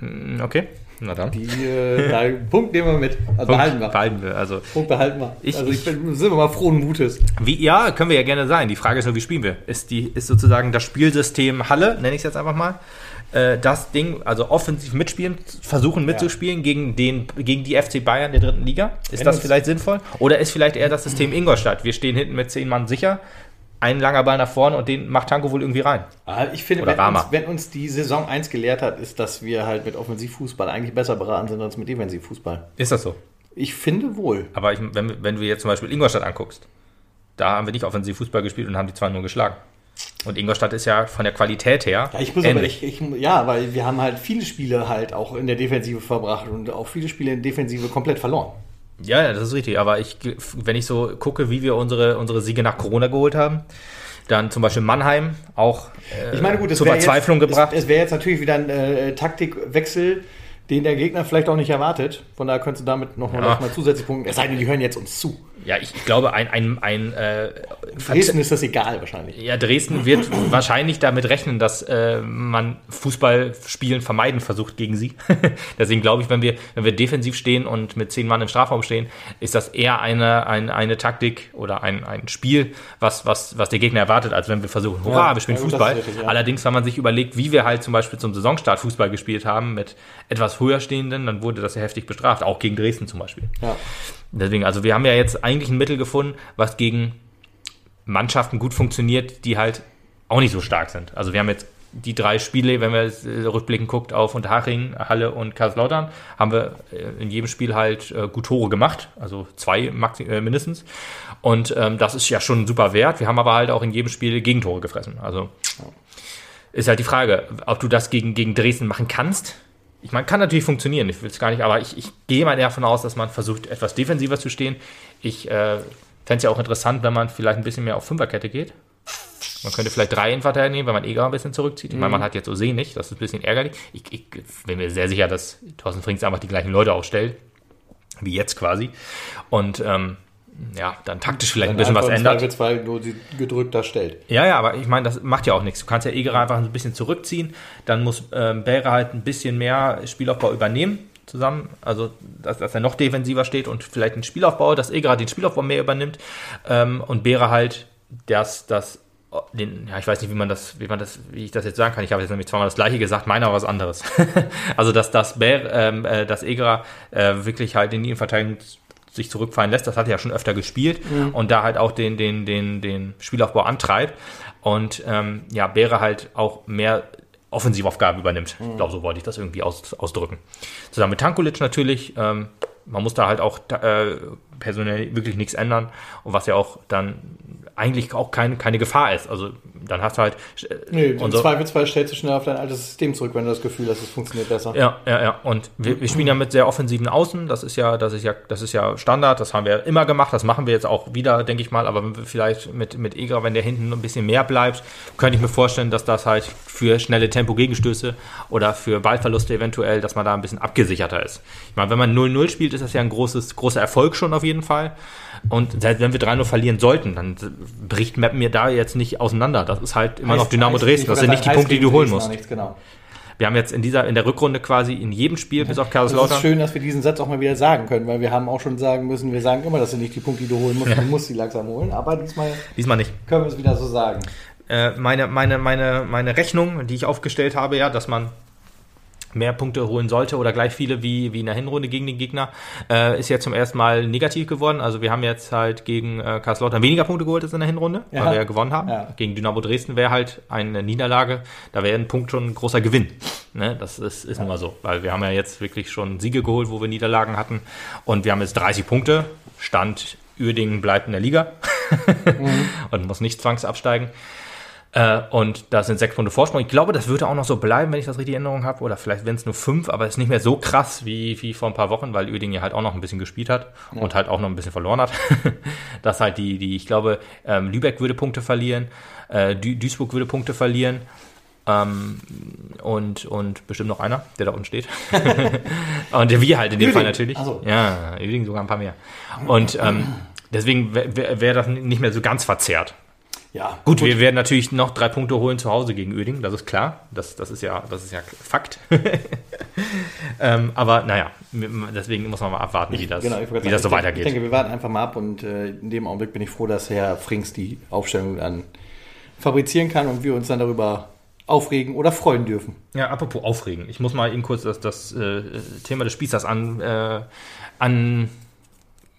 Mm, Okay, na dann. Die, äh, da, Punkt nehmen wir mit. Also behalten wir. Behalten wir, also Punkt behalten wir. Ich- also ich bin, sind wir mal frohen Mutes. Wie, ja, können wir ja gerne sein. Die Frage ist nur, wie spielen wir? Ist, die, ist sozusagen das Spielsystem Halle, nenne ich es jetzt einfach mal, äh, das Ding, also offensiv mitspielen, versuchen mitzuspielen gegen, den, gegen die FC Bayern der dritten Liga? Ist Wenn das vielleicht sinnvoll? Oder ist vielleicht eher das System [CLEARS THROAT] Ingolstadt? Wir stehen hinten mit zehn Mann sicher, ein langer Ball nach vorne und den macht Tanko wohl irgendwie rein. Aber ich finde, wenn uns, wenn uns die Saison 1 gelehrt hat, ist, dass wir halt mit Offensivfußball eigentlich besser beraten sind als mit Defensivfußball. Ist das so? Ich finde wohl. Aber ich, wenn, wenn du jetzt zum Beispiel Ingolstadt anguckst, da haben wir nicht offensiv Fußball gespielt und haben die 2-0 geschlagen. Und Ingolstadt ist ja von der Qualität her Ja, ich muss ähnlich. ich, ich, ja, weil wir haben halt viele Spiele halt auch in der Defensive verbracht und auch viele Spiele in der Defensive komplett verloren. Ja, ja, das ist richtig. Aber ich, wenn ich so gucke, wie wir unsere, unsere Siege nach Corona geholt haben, dann zum Beispiel Mannheim auch äh, Ich meine, gut, zur Verzweiflung jetzt, gebracht. Es, es wäre jetzt natürlich wieder ein äh, Taktikwechsel, den der Gegner vielleicht auch nicht erwartet. Von daher könntest du damit noch mal, Ja. noch mal zusätzliche Punkte. Es sei denn, die hören jetzt uns zu. Ja, ich, ich glaube, ein, ein, ein äh, Dresden ist das egal wahrscheinlich. Ja, Dresden wird [CLEARS THROAT] wahrscheinlich damit rechnen, dass äh, man Fußballspielen vermeiden versucht gegen sie. [LAUGHS] Deswegen glaube ich, wenn wir, wenn wir defensiv stehen und mit zehn Mann im Strafraum stehen, ist das eher eine, eine, eine Taktik oder ein, ein Spiel, was, was, was der Gegner erwartet, als wenn wir versuchen, hurra, Ja, wir spielen ja, Fußball. richtig, ja. Allerdings, wenn man sich überlegt, wie wir halt zum Beispiel zum Saisonstart Fußball gespielt haben, mit etwas höher stehenden, dann wurde das ja heftig bestraft, auch gegen Dresden zum Beispiel. Ja. Deswegen, also wir haben ja jetzt eigentlich ein Mittel gefunden, was gegen Mannschaften gut funktioniert, die halt auch nicht so stark sind. Also wir haben jetzt die drei Spiele, wenn man äh, rückblickend guckt auf Unterhaching, Halle und Kaiserslautern, haben wir äh, in jedem Spiel halt äh, gut Tore gemacht, also zwei mindestens. Und ähm, das ist ja schon super Wert. Wir haben aber halt auch in jedem Spiel Gegentore gefressen. Also ist halt die Frage, ob du das gegen, gegen Dresden machen kannst. Ich meine, kann natürlich funktionieren, ich will es gar nicht, aber ich, ich gehe mal davon aus, dass man versucht, etwas defensiver zu stehen. Ich äh, fände es ja auch interessant, wenn man vielleicht ein bisschen mehr auf Fünferkette geht. Man könnte vielleicht drei Innenverteidiger nehmen, wenn man Eger ein bisschen zurückzieht. Ich meine, man hat jetzt Ose nicht, das ist ein bisschen ärgerlich. Ich, ich bin mir sehr sicher, dass Thorsten Frings einfach die gleichen Leute aufstellt, wie jetzt quasi. Und ähm, ja, dann taktisch vielleicht ein bisschen was ändert. Zweifelsfall nur sie gedrückt darstellt. Ja, ja, aber ich meine, das macht ja auch nichts. Du kannst ja Egerer einfach ein bisschen zurückziehen, dann muss ähm, Bäre halt ein bisschen mehr Spielaufbau übernehmen zusammen, also dass, dass er noch defensiver steht und vielleicht einen Spielaufbau, dass Egerer den Spielaufbau mehr übernimmt ähm, und Bäre halt das, das den, ja, ich weiß nicht, wie man das, wie man das, wie ich das jetzt sagen kann. Ich habe jetzt nämlich zweimal das gleiche gesagt, meiner aber was anderes. [LAUGHS] also dass das Bär, ähm, äh, dass Egerer äh, wirklich halt in die Innenverteidigung sich zurückfallen lässt, das hat er ja schon öfter gespielt und da halt auch den, den, den, den Spielaufbau antreibt und ähm, ja, Bäre halt auch mehr Offensivaufgaben übernimmt. Ich glaube, so wollte ich das irgendwie aus, ausdrücken. Zusammen mit Tankulic natürlich, ähm, man muss da halt auch äh, personell wirklich nichts ändern und was ja auch dann eigentlich auch kein, keine Gefahr ist. Also dann hast du halt äh, Nee, im so- Zweifelsfall stellst du schnell auf dein altes System zurück, wenn du das Gefühl hast, es funktioniert besser. Ja, ja, ja. Und wir, wir spielen ja mit sehr offensiven Außen. Das ist ja, das ist ja, das ist ja Standard. Das haben wir immer gemacht. Das machen wir jetzt auch wieder, denke ich mal. Aber vielleicht mit, mit Eger, wenn der hinten ein bisschen mehr bleibt, könnte ich mir vorstellen, dass das halt für schnelle Tempo-Gegenstöße oder für Ballverluste eventuell, dass man da ein bisschen abgesicherter ist. Ich meine, wenn man 0-0 spielt, ist das ja ein großes, großer Erfolg schon auf jeden Fall. Und selbst wenn wir 3-0 verlieren sollten, dann bricht Mappen mir da jetzt nicht auseinander. Das ist halt immer noch Heißt- Dynamo heißt- Dresden. Das sind nicht die Punkte, die du holen musst. Nichts, genau. Wir haben jetzt in dieser, in der Rückrunde quasi in jedem Spiel, bis auf Kaiserslautern. ist schön, dass wir diesen Satz auch mal wieder sagen können, weil wir haben auch schon sagen müssen, wir sagen immer, das sind nicht die Punkte, die du holen musst, du musst sie langsam holen, aber diesmal Diesmal nicht. können wir es wieder so sagen. Äh, meine, meine, meine, meine Rechnung, die ich aufgestellt habe, ja, dass man mehr Punkte holen sollte oder gleich viele wie, wie in der Hinrunde gegen den Gegner, äh, ist jetzt zum ersten Mal negativ geworden. Also wir haben jetzt halt gegen äh, Karlslautern weniger Punkte geholt als in der Hinrunde, ja. weil wir ja gewonnen haben. Ja. Gegen Dynamo Dresden wäre halt eine Niederlage, da wäre ein Punkt schon ein großer Gewinn. Ne? Das ist, ist ja. nun mal so, weil wir haben ja jetzt wirklich schon Siege geholt, wo wir Niederlagen hatten und wir haben jetzt 30 Punkte, Stand Uerdingen bleibt in der Liga mhm. [LAUGHS] und muss nicht zwangsabsteigen. Äh, und da sind sechs Punkte Vorsprung. Ich glaube, das würde auch noch so bleiben, wenn ich das richtig in Erinnerung habe. Oder vielleicht wenn es nur fünf, aber es ist nicht mehr so krass wie, wie vor ein paar Wochen, weil Uerdingen ja halt auch noch ein bisschen gespielt hat ja. und halt auch noch ein bisschen verloren hat. [LAUGHS] das halt die, die, ich glaube, ähm, Lübeck würde Punkte verlieren, äh, Duisburg würde Punkte verlieren. Ähm, und, und bestimmt noch einer, der da unten steht. [LAUGHS] [LAUGHS] und wir halt in dem Uerdingen. Fall natürlich. So. Ja, Uerdingen sogar ein paar mehr. Und ähm, deswegen wäre wär das nicht mehr so ganz verzerrt. Ja, gut, gut, wir werden natürlich noch drei Punkte holen zu Hause gegen Öding, das ist klar. Das, das, ist, ja, das ist ja Fakt. [LAUGHS] ähm, aber naja, deswegen muss man mal abwarten, wie das, genau, wie sagen, das so weitergeht. Ich denke, wir warten einfach mal ab und äh, in dem Augenblick bin ich froh, dass Herr Frings die Aufstellung dann fabrizieren kann und wir uns dann darüber aufregen oder freuen dürfen. Ja, apropos aufregen. Ich muss mal eben kurz das, das äh, Thema des Spießers an, äh, an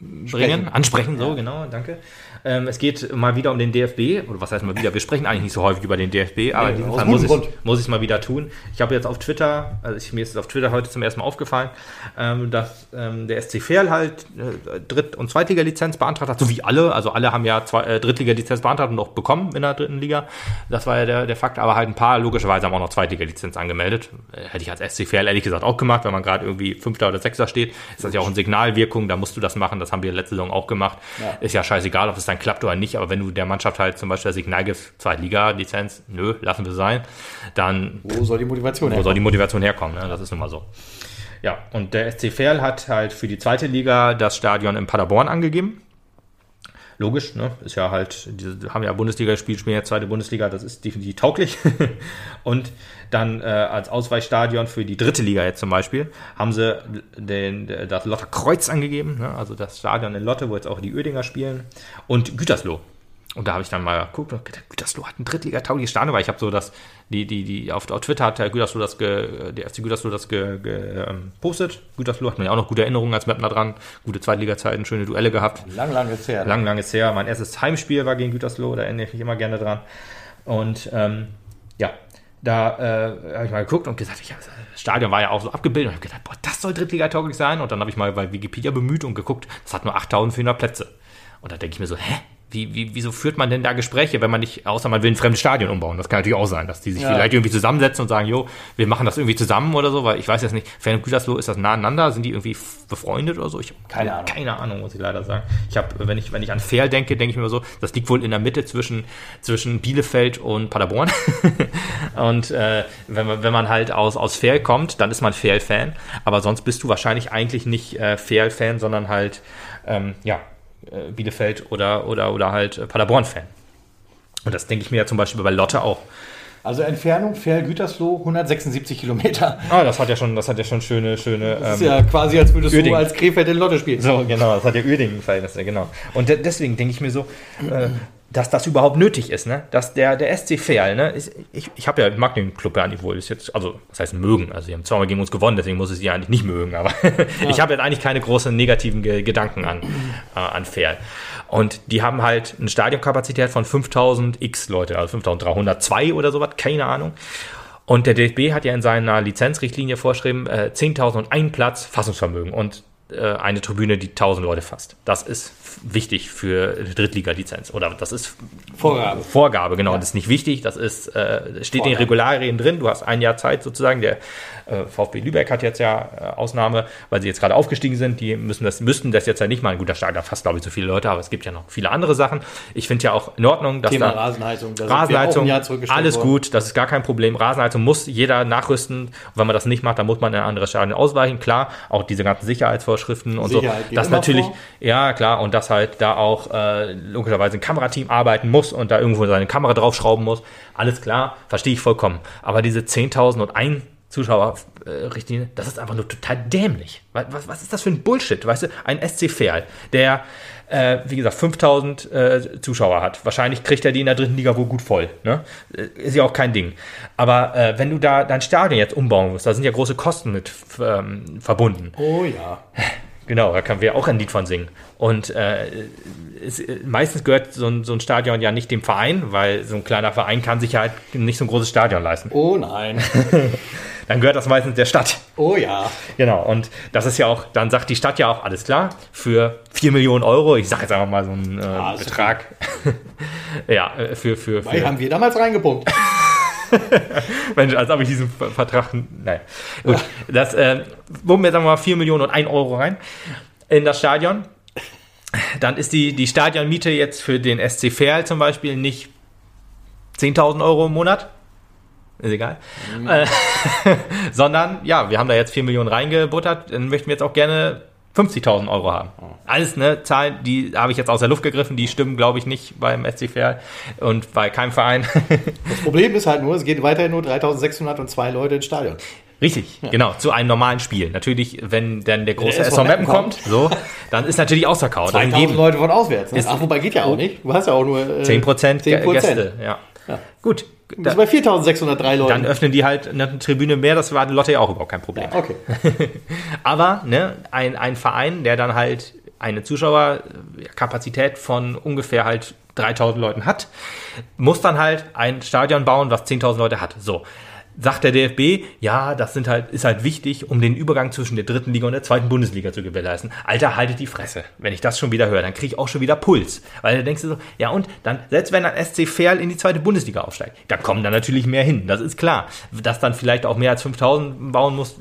bringen, ansprechen, so ja. genau, danke. Ähm, es geht mal wieder um den DFB, oder was heißt mal wieder, wir sprechen eigentlich nicht so häufig über den DFB, aber nee, in diesem Fall muss ich, muss ich es mal wieder tun. Ich habe jetzt auf Twitter, also ich, mir ist es auf Twitter heute zum ersten Mal aufgefallen, ähm, dass ähm, der SC Verl halt äh, Dritt- und Zweitliga-Lizenz beantragt hat, so wie alle, also alle haben ja zwei, äh, Drittliga-Lizenz beantragt und auch bekommen in der dritten Liga. Das war ja der, der Fakt, aber halt ein paar logischerweise haben auch noch Zweitliga-Lizenz angemeldet. Äh, hätte ich als SC Verl ehrlich gesagt auch gemacht, wenn man gerade irgendwie Fünfter oder Sechster steht, ist das ja auch eine Signalwirkung, da musst du das machen, das haben wir letzte Saison auch gemacht. Ja. Ist ja scheißegal, ob es dann klappt oder nicht, aber wenn du der Mannschaft halt zum Beispiel das Signal gibst, Zweitliga-Lizenz, nö, lassen wir sein, dann. Wo soll die Motivation herkommen? Wo soll die Motivation herkommen? Ne? Das ist nun mal so. Ja, und der SC Verl hat halt für die zweite Liga das Stadion in Paderborn angegeben. Logisch, ne? Ist ja halt, die haben ja Bundesliga gespielt, spielen ja zweite Bundesliga, das ist definitiv tauglich. [LAUGHS] und dann äh, als Ausweichstadion für die dritte Liga jetzt zum Beispiel haben sie den, das Lotter Kreuz angegeben, ne? also das Stadion in Lotte, wo jetzt auch die Ödinger spielen, und Gütersloh. Und da habe ich dann mal geguckt und gedacht, Gütersloh hat ein Drittliga-taugliches Stadion, weil ich habe so das, die, die, die, auf, auf Twitter hat der Gütersloh das, ge, der FC Gütersloh das gepostet. Ge, ähm, Gütersloh hat man ja auch noch gute Erinnerungen als Mapner dran, gute Zweitliga-Zeiten, schöne Duelle gehabt. Lang, lang ist her. Lang, lang ist her. Mein erstes Heimspiel war gegen Gütersloh, da erinnere ich mich immer gerne dran. Und ähm, ja, da äh, habe ich mal geguckt und gesagt, ich, das Stadion war ja auch so abgebildet und habe gedacht, boah, das soll Drittliga-tauglich sein. Und dann habe ich mal bei Wikipedia bemüht und geguckt, das hat nur 8400 Plätze. Und da denke ich mir so, hä? Wie, wie, wieso führt man denn da Gespräche, wenn man nicht, außer man will ein fremdes Stadion umbauen? Das kann natürlich auch sein, dass die sich ja. vielleicht irgendwie zusammensetzen und sagen, jo, wir machen das irgendwie zusammen oder so, weil ich weiß jetzt nicht, Fan und Gütersloh, ist das nah aneinander? Sind die irgendwie befreundet oder so? Ich habe keine Ahnung. Keine Ahnung, muss ich leider sagen. Ich habe, wenn ich, wenn ich an Fair denke, denke ich mir so, das liegt wohl in der Mitte zwischen, zwischen Bielefeld und Paderborn. [LAUGHS] und äh, wenn, man, wenn man halt aus, aus Fair kommt, dann ist man Fair-Fan. Aber sonst bist du wahrscheinlich eigentlich nicht äh, Fair-Fan, sondern halt, ähm, ja, äh, Bielefeld oder, oder, oder halt äh, Paderborn-Fan. Und das denke ich mir ja zum Beispiel bei Lotte auch. Also Entfernung Ferl-Gütersloh 176 Kilometer. Ah, das hat ja schon, das hat ja schon schöne, schöne. Das ist ähm, ja quasi, als würdest Uerdingen. du als Krefeld in Lotte spielen. So, genau, das hat ja Uerdingen-Verhältnisse, genau. Und de deswegen denke ich mir so, äh, dass das überhaupt nötig ist, ne? Dass der, der SC Verl, ne? Ich, ich, ich habe ja, mag den Club ja nicht wohl, ist jetzt, also, das heißt mögen, also sie haben zweimal gegen uns gewonnen, deswegen muss ich sie eigentlich nicht mögen, aber [LAUGHS] ja. ich habe jetzt eigentlich keine großen negativen Ge Gedanken an, äh, an Verl. Und die haben halt eine Stadionkapazität von 5000 X Leute, also 5302 oder sowas, keine Ahnung. Und der DFB hat ja in seiner Lizenzrichtlinie vorgeschrieben, äh, 10.000 und ein Platz Fassungsvermögen. Und eine Tribüne, die 1000 Leute fasst. Das ist wichtig für Drittliga-Lizenz. Oder das ist Vorgabe. Vorgabe, genau. Ja. Das ist nicht wichtig. Das ist, äh, steht Vorgabe. in den Regularien drin. Du hast ein Jahr Zeit sozusagen. Der äh, VfB Lübeck hat jetzt ja äh, Ausnahme, weil sie jetzt gerade aufgestiegen sind. Die müssen das, müssten das jetzt ja nicht mal. Ein guter Start, da fast, glaube ich, so viele Leute, aber es gibt ja noch viele andere Sachen. Ich finde ja auch in Ordnung, dass Thema da Rasenheizung, da Rasenheizung, alles worden. gut, das ist gar kein Problem. Rasenheizung muss jeder nachrüsten. Und wenn man das nicht macht, dann muss man in ein anderes Stadion ausweichen. Klar, auch diese ganzen Sicherheitsvorschriften und Sicherheit so. Das natürlich, vor. ja klar, und dass halt da auch äh, logischerweise ein Kamerateam arbeiten muss und da irgendwo seine Kamera draufschrauben muss. Alles klar, verstehe ich vollkommen. Aber diese 10.000 und ein Zuschauerrichtlinie, das ist einfach nur total dämlich. Was, was, was ist das für ein Bullshit? Weißt du, ein SC Verl, der, äh, wie gesagt, 5000 äh, Zuschauer hat. Wahrscheinlich kriegt er die in der dritten Liga wohl gut voll. Ne? Äh, ist ja auch kein Ding. Aber äh, wenn du da dein Stadion jetzt umbauen musst, da sind ja große Kosten mit ähm, verbunden. Oh ja. [LAUGHS] Genau, da können wir auch ein Lied von singen. Und äh, es, meistens gehört so ein, so ein Stadion ja nicht dem Verein, weil so ein kleiner Verein kann sich halt nicht so ein großes Stadion leisten. Oh nein. [LAUGHS] Dann gehört das meistens der Stadt. Oh ja. Genau, und das ist ja auch, dann sagt die Stadt ja auch, alles klar, für 4 Millionen Euro, ich sage jetzt einfach mal so einen äh, Ah, Betrag. [LAUGHS] ja, äh, für, für, Weil für haben wir damals reingepumpt. [LAUGHS] Mensch, als ob ich diesen Ver- Vertrag. Naja. Gut. Das äh, wurden wir, sagen wir mal, 4 Millionen und 1 Euro rein in das Stadion. Dann ist die, die Stadionmiete jetzt für den SC Verl zum Beispiel nicht 10.000 Euro im Monat. Ist egal. Äh, [LAUGHS] sondern, ja, wir haben da jetzt 4 Millionen reingebuttert, dann möchten wir jetzt auch gerne 50.000 Euro haben. Alles, ne, Zahlen, die habe ich jetzt aus der Luft gegriffen, die stimmen, glaube ich, nicht beim SC Verl und bei keinem Verein. [LAUGHS] Das Problem ist halt nur, es geht weiterhin nur 3602 Leute ins Stadion. Richtig, genau, zu einem normalen Spiel. Natürlich, wenn dann der große Der SV Meppen Meppen kommt, so, dann ist natürlich ausverkauft. Dann 2000 geben Leute von auswärts. Ne? Ach, wobei geht ja auch nicht. Du hast ja auch nur äh, 10% 10%. Gäste. Ja. Ja. Gut, da, bist bei 4603 Leuten. dann öffnen die halt eine Tribüne mehr, das war Lotte ja auch überhaupt kein Problem. ja, okay. [LAUGHS] Aber ne, ein, ein Verein, der dann halt eine Zuschauerkapazität von ungefähr halt 3000 Leuten hat, muss dann halt ein Stadion bauen, was 10.000 Leute hat. So. Sagt der DFB, ja, das sind halt, ist halt wichtig, um den Übergang zwischen der dritten Liga und der zweiten Bundesliga zu gewährleisten. Alter, haltet die Fresse. Wenn ich das schon wieder höre, dann kriege ich auch schon wieder Puls. Weil da denkst du so, ja und, dann, selbst wenn dann SC Verl in die zweite Bundesliga aufsteigt, da kommen dann natürlich mehr hin. Das ist klar. Dass dann vielleicht auch mehr als 5000 bauen muss,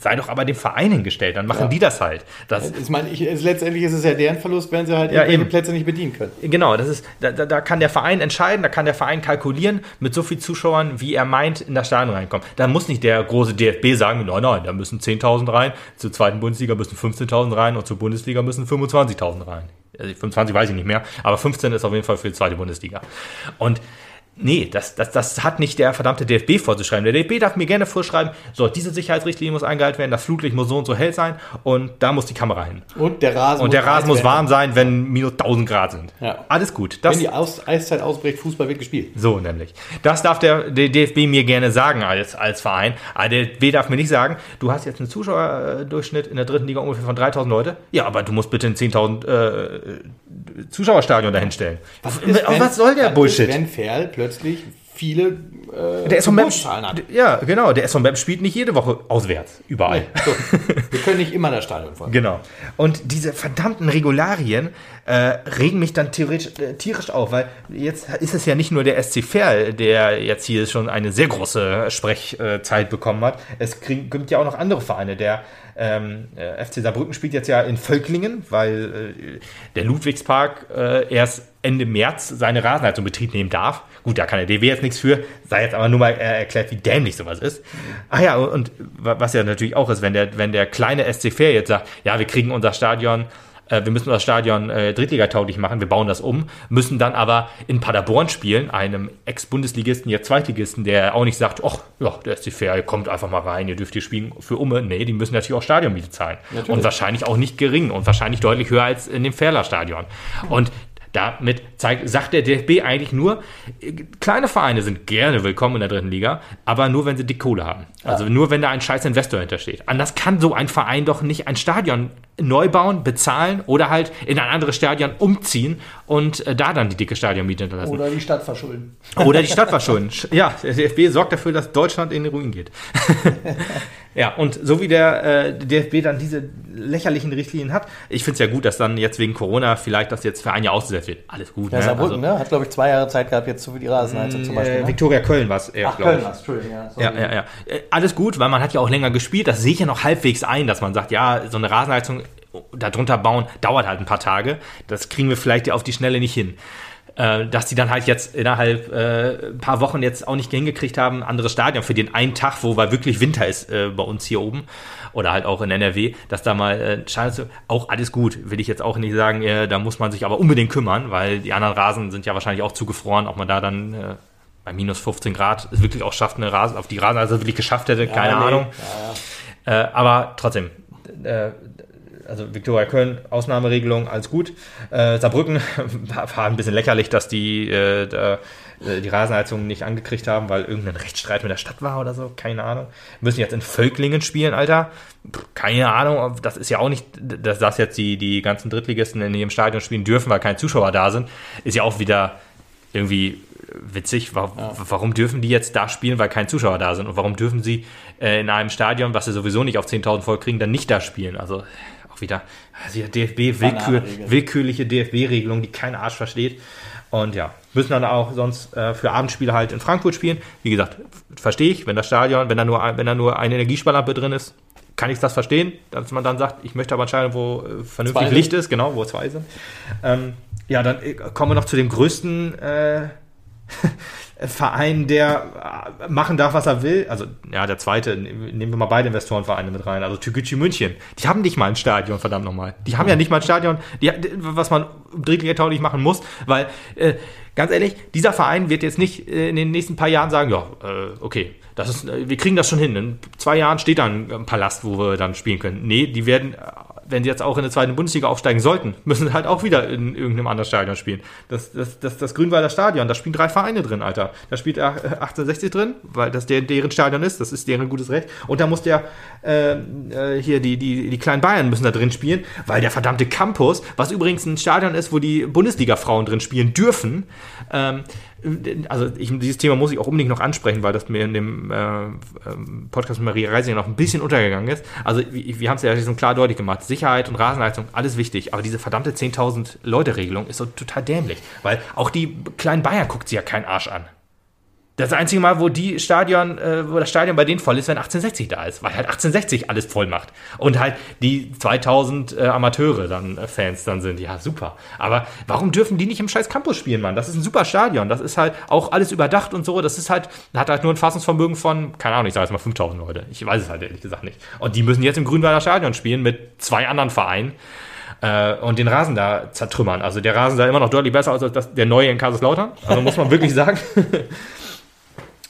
sei doch aber dem Verein hingestellt. Dann machen Ja. die das halt. Das, Ich meine, ich, letztendlich ist es ja deren Verlust, wenn sie halt Ja, eben. Plätze nicht bedienen können. Genau, das ist, da, da, da kann der Verein entscheiden, da kann der Verein kalkulieren mit so viel Zuschauern, wie er meint, in das Stadion reinkommen. Da muss nicht der große DFB sagen, nein, nein, da müssen 10.000 rein, zur zweiten Bundesliga müssen 15.000 rein und zur Bundesliga müssen 25.000 rein. Also 25 weiß ich nicht mehr, aber 15 ist auf jeden Fall für die zweite Bundesliga. Und Nee, das, das, das hat nicht der verdammte DFB vorzuschreiben. Der DFB darf mir gerne vorschreiben, so, diese Sicherheitsrichtlinie muss eingehalten werden, das Flutlicht muss so und so hell sein und da muss die Kamera hin. Und der Rasen Und der Rasen muss warm sein, wenn minus 1000 Grad sind. Ja. Alles gut. Das, Wenn die Aus Eiszeit ausbricht, Fußball wird gespielt. so nämlich. Das darf der, der DFB mir gerne sagen als, als Verein. Aber der DFB darf mir nicht sagen, du hast jetzt einen Zuschauerdurchschnitt in der dritten Liga ungefähr von 3000 Leute. Ja, aber du musst bitte ein 10.000 äh, Zuschauerstadion dahinstellen. Was, ist, wenn- was soll der Bullshit? Ist, wenn Ferl plötzlich viele äh, der Zuschauerzahlen hat. ja, genau, der SV spielt nicht jede Woche auswärts, überall. So, wir können nicht immer das Stadion voll. Genau. Und diese verdammten Regularien äh, regen mich dann theoretisch, äh, tierisch auf, weil jetzt ist es ja nicht nur der SC Verl, der jetzt hier schon eine sehr große Sprechzeit bekommen hat. Es krieg, gibt ja auch noch andere Vereine. Der ähm, äh, FC Saarbrücken spielt jetzt ja in Völklingen, weil äh, der Ludwigspark äh, erst Ende März seine Rasenheizung in Betrieb nehmen darf. Gut, da kann der DW jetzt nichts für, sei jetzt aber nur mal äh, erklärt, wie dämlich sowas ist. Ach ja, und wa- was ja natürlich auch ist, wenn der, wenn der kleine SC Fair jetzt sagt, ja, wir kriegen unser Stadion, äh, wir müssen unser Stadion äh, Drittligatauglich machen, wir bauen das um, müssen dann aber in Paderborn spielen, einem Ex-Bundesligisten, jetzt Zweitligisten, der auch nicht sagt, ach, ja, der SC Fair kommt einfach mal rein, ihr dürft hier spielen für Umme. Nee, die müssen natürlich auch Stadionmiete zahlen. Natürlich. Und wahrscheinlich auch nicht gering und wahrscheinlich deutlich höher als in dem Ferler Stadion. Und damit zeigt, sagt der DFB eigentlich nur, äh, kleine Vereine sind gerne willkommen in der dritten Liga, aber nur, wenn sie dick Kohle haben. Also nur, wenn da ein scheiß Investor hintersteht. Anders kann so ein Verein doch nicht ein Stadion neu bauen, bezahlen oder halt in ein anderes Stadion umziehen und äh, da dann die dicke Stadionmiete hinterlassen. Oder die Stadt verschulden. Oder die Stadt verschulden. Sch- Ja, der DFB sorgt dafür, dass Deutschland in den Ruin geht. [LAUGHS] ja, und so wie der äh, DFB dann diese lächerlichen Richtlinien hat, ich finde es ja gut, dass dann jetzt wegen Corona vielleicht das jetzt für ein Jahr ausgesetzt wird. Alles gut. Ja, ne? Saarbrücken, ne? Hat, glaube ich, zwei Jahre Zeit gehabt, jetzt so wie die Rasenheizung zum Beispiel. äh, Ne? Viktoria Köln war es eher, Ach, glaub Köln war's, Entschuldigung. Ja, sorry. Ja, ja, ja. Äh, Alles gut, weil man hat ja auch länger gespielt. Das sehe ich ja noch halbwegs ein, dass man sagt, ja, so eine Rasenheizung darunter bauen dauert halt ein paar Tage. Das kriegen wir vielleicht ja auf die Schnelle nicht hin. Äh, Dass die dann halt jetzt innerhalb äh, ein paar Wochen jetzt auch nicht hingekriegt haben, ein anderes Stadion für den einen Tag, wo weil wirklich Winter ist äh, bei uns hier oben oder halt auch in NRW, dass da mal äh, zu- auch alles gut, will ich jetzt auch nicht sagen, äh, da muss man sich aber unbedingt kümmern, weil die anderen Rasen sind ja wahrscheinlich auch zugefroren, ob man da dann äh, bei minus 15 Grad es wirklich auch schafft, eine Rasen, auf die Rasen, also wirklich geschafft hätte, keine ja, nee. Ahnung. Ja, ja. Äh, aber trotzdem, äh, also Viktoria Köln, Ausnahmeregelung, alles gut. Äh, Saarbrücken [LAUGHS] war ein bisschen lächerlich, dass die äh, da, äh, die Rasenheizung nicht angekriegt haben, weil irgendein Rechtsstreit mit der Stadt war oder so, keine Ahnung. Wir müssen jetzt in Völklingen spielen, Alter. Keine Ahnung, das ist ja auch nicht, dass das jetzt die, die ganzen Drittligisten in ihrem Stadion spielen dürfen, weil keine Zuschauer da sind, ist ja auch wieder irgendwie witzig. Warum, ja. warum dürfen die jetzt da spielen, weil keine Zuschauer da sind? Und warum dürfen sie äh, in einem Stadion, was sie sowieso nicht auf 10.000 voll kriegen, dann nicht da spielen? Also auch wieder also DFB, willkür, willkürliche DFB-Regelung, die kein Arsch versteht. Und ja, müssen dann auch sonst äh, für Abendspiele halt in Frankfurt spielen. Wie gesagt, verstehe ich, wenn das Stadion, wenn da nur, wenn da nur eine Energiesparlampe drin ist, kann ich das verstehen, dass man dann sagt, ich möchte aber Stadion, wo äh, vernünftig Licht ist, genau, wo zwei sind. Ähm, ja, dann äh, kommen wir noch zu dem größten äh, [LAUGHS] Verein, der äh, machen darf, was er will. Also, ja, der zweite, nehmen wir mal beide Investorenvereine mit rein. Also Türkgücü München. Die haben nicht mal ein Stadion, verdammt nochmal. Die haben ja nicht mal ein Stadion, die, was man drittliga-tauglich machen muss, weil, äh, ganz ehrlich, dieser Verein wird jetzt nicht äh, in den nächsten paar Jahren sagen, ja, äh, okay, das ist, äh, wir kriegen das schon hin. In zwei Jahren steht da ein Palast, wo wir dann spielen können. Nee, die werden wenn sie jetzt auch in der zweiten Bundesliga aufsteigen sollten, [LAUGHS] müssen sie halt auch wieder in irgendeinem anderen Stadion spielen. Das, das, das, das Grünwalder Stadion, da spielen drei Vereine drin, Alter. Da spielt 1860 drin, weil das der, deren Stadion ist, das ist deren gutes Recht. Und da muss der, äh, äh, hier, die, die, die kleinen Bayern müssen da drin spielen, weil der verdammte Campus, was übrigens ein Stadion ist, wo die Bundesliga-Frauen drin spielen dürfen, ähm, also ich, dieses Thema muss ich auch unbedingt noch ansprechen, weil das mir in dem äh, ähm, Podcast mit Maria Reisinger noch ein bisschen untergegangen ist. Also wir, wir haben es ja schon klar deutlich gemacht. Sicherheit und Rasenheizung, alles wichtig. Aber diese verdammte 10.000 Leute-Regelung ist so total dämlich. Weil auch die kleinen Bayern guckt sie ja keinen Arsch an. Das einzige Mal, wo die Stadion, äh, wo das Stadion bei denen voll ist, wenn 1860 da ist, weil halt 1860 alles voll macht und halt die 2000 äh, Amateure dann äh, Fans dann sind. Ja, super. Aber warum dürfen die nicht im scheiß Campus spielen, Mann? Das ist ein super Stadion. Das ist halt auch alles überdacht und so. Das ist halt hat halt nur ein Fassungsvermögen von, keine Ahnung, ich sage jetzt mal 5000 Leute. Ich weiß es halt ehrlich gesagt nicht. Und die müssen jetzt im Grünwalder Stadion spielen mit zwei anderen Vereinen äh, und den Rasen da zertrümmern. Also der Rasen sah immer noch deutlich besser aus als das, der neue in Kaiserslautern. Also muss man wirklich sagen. [LAUGHS]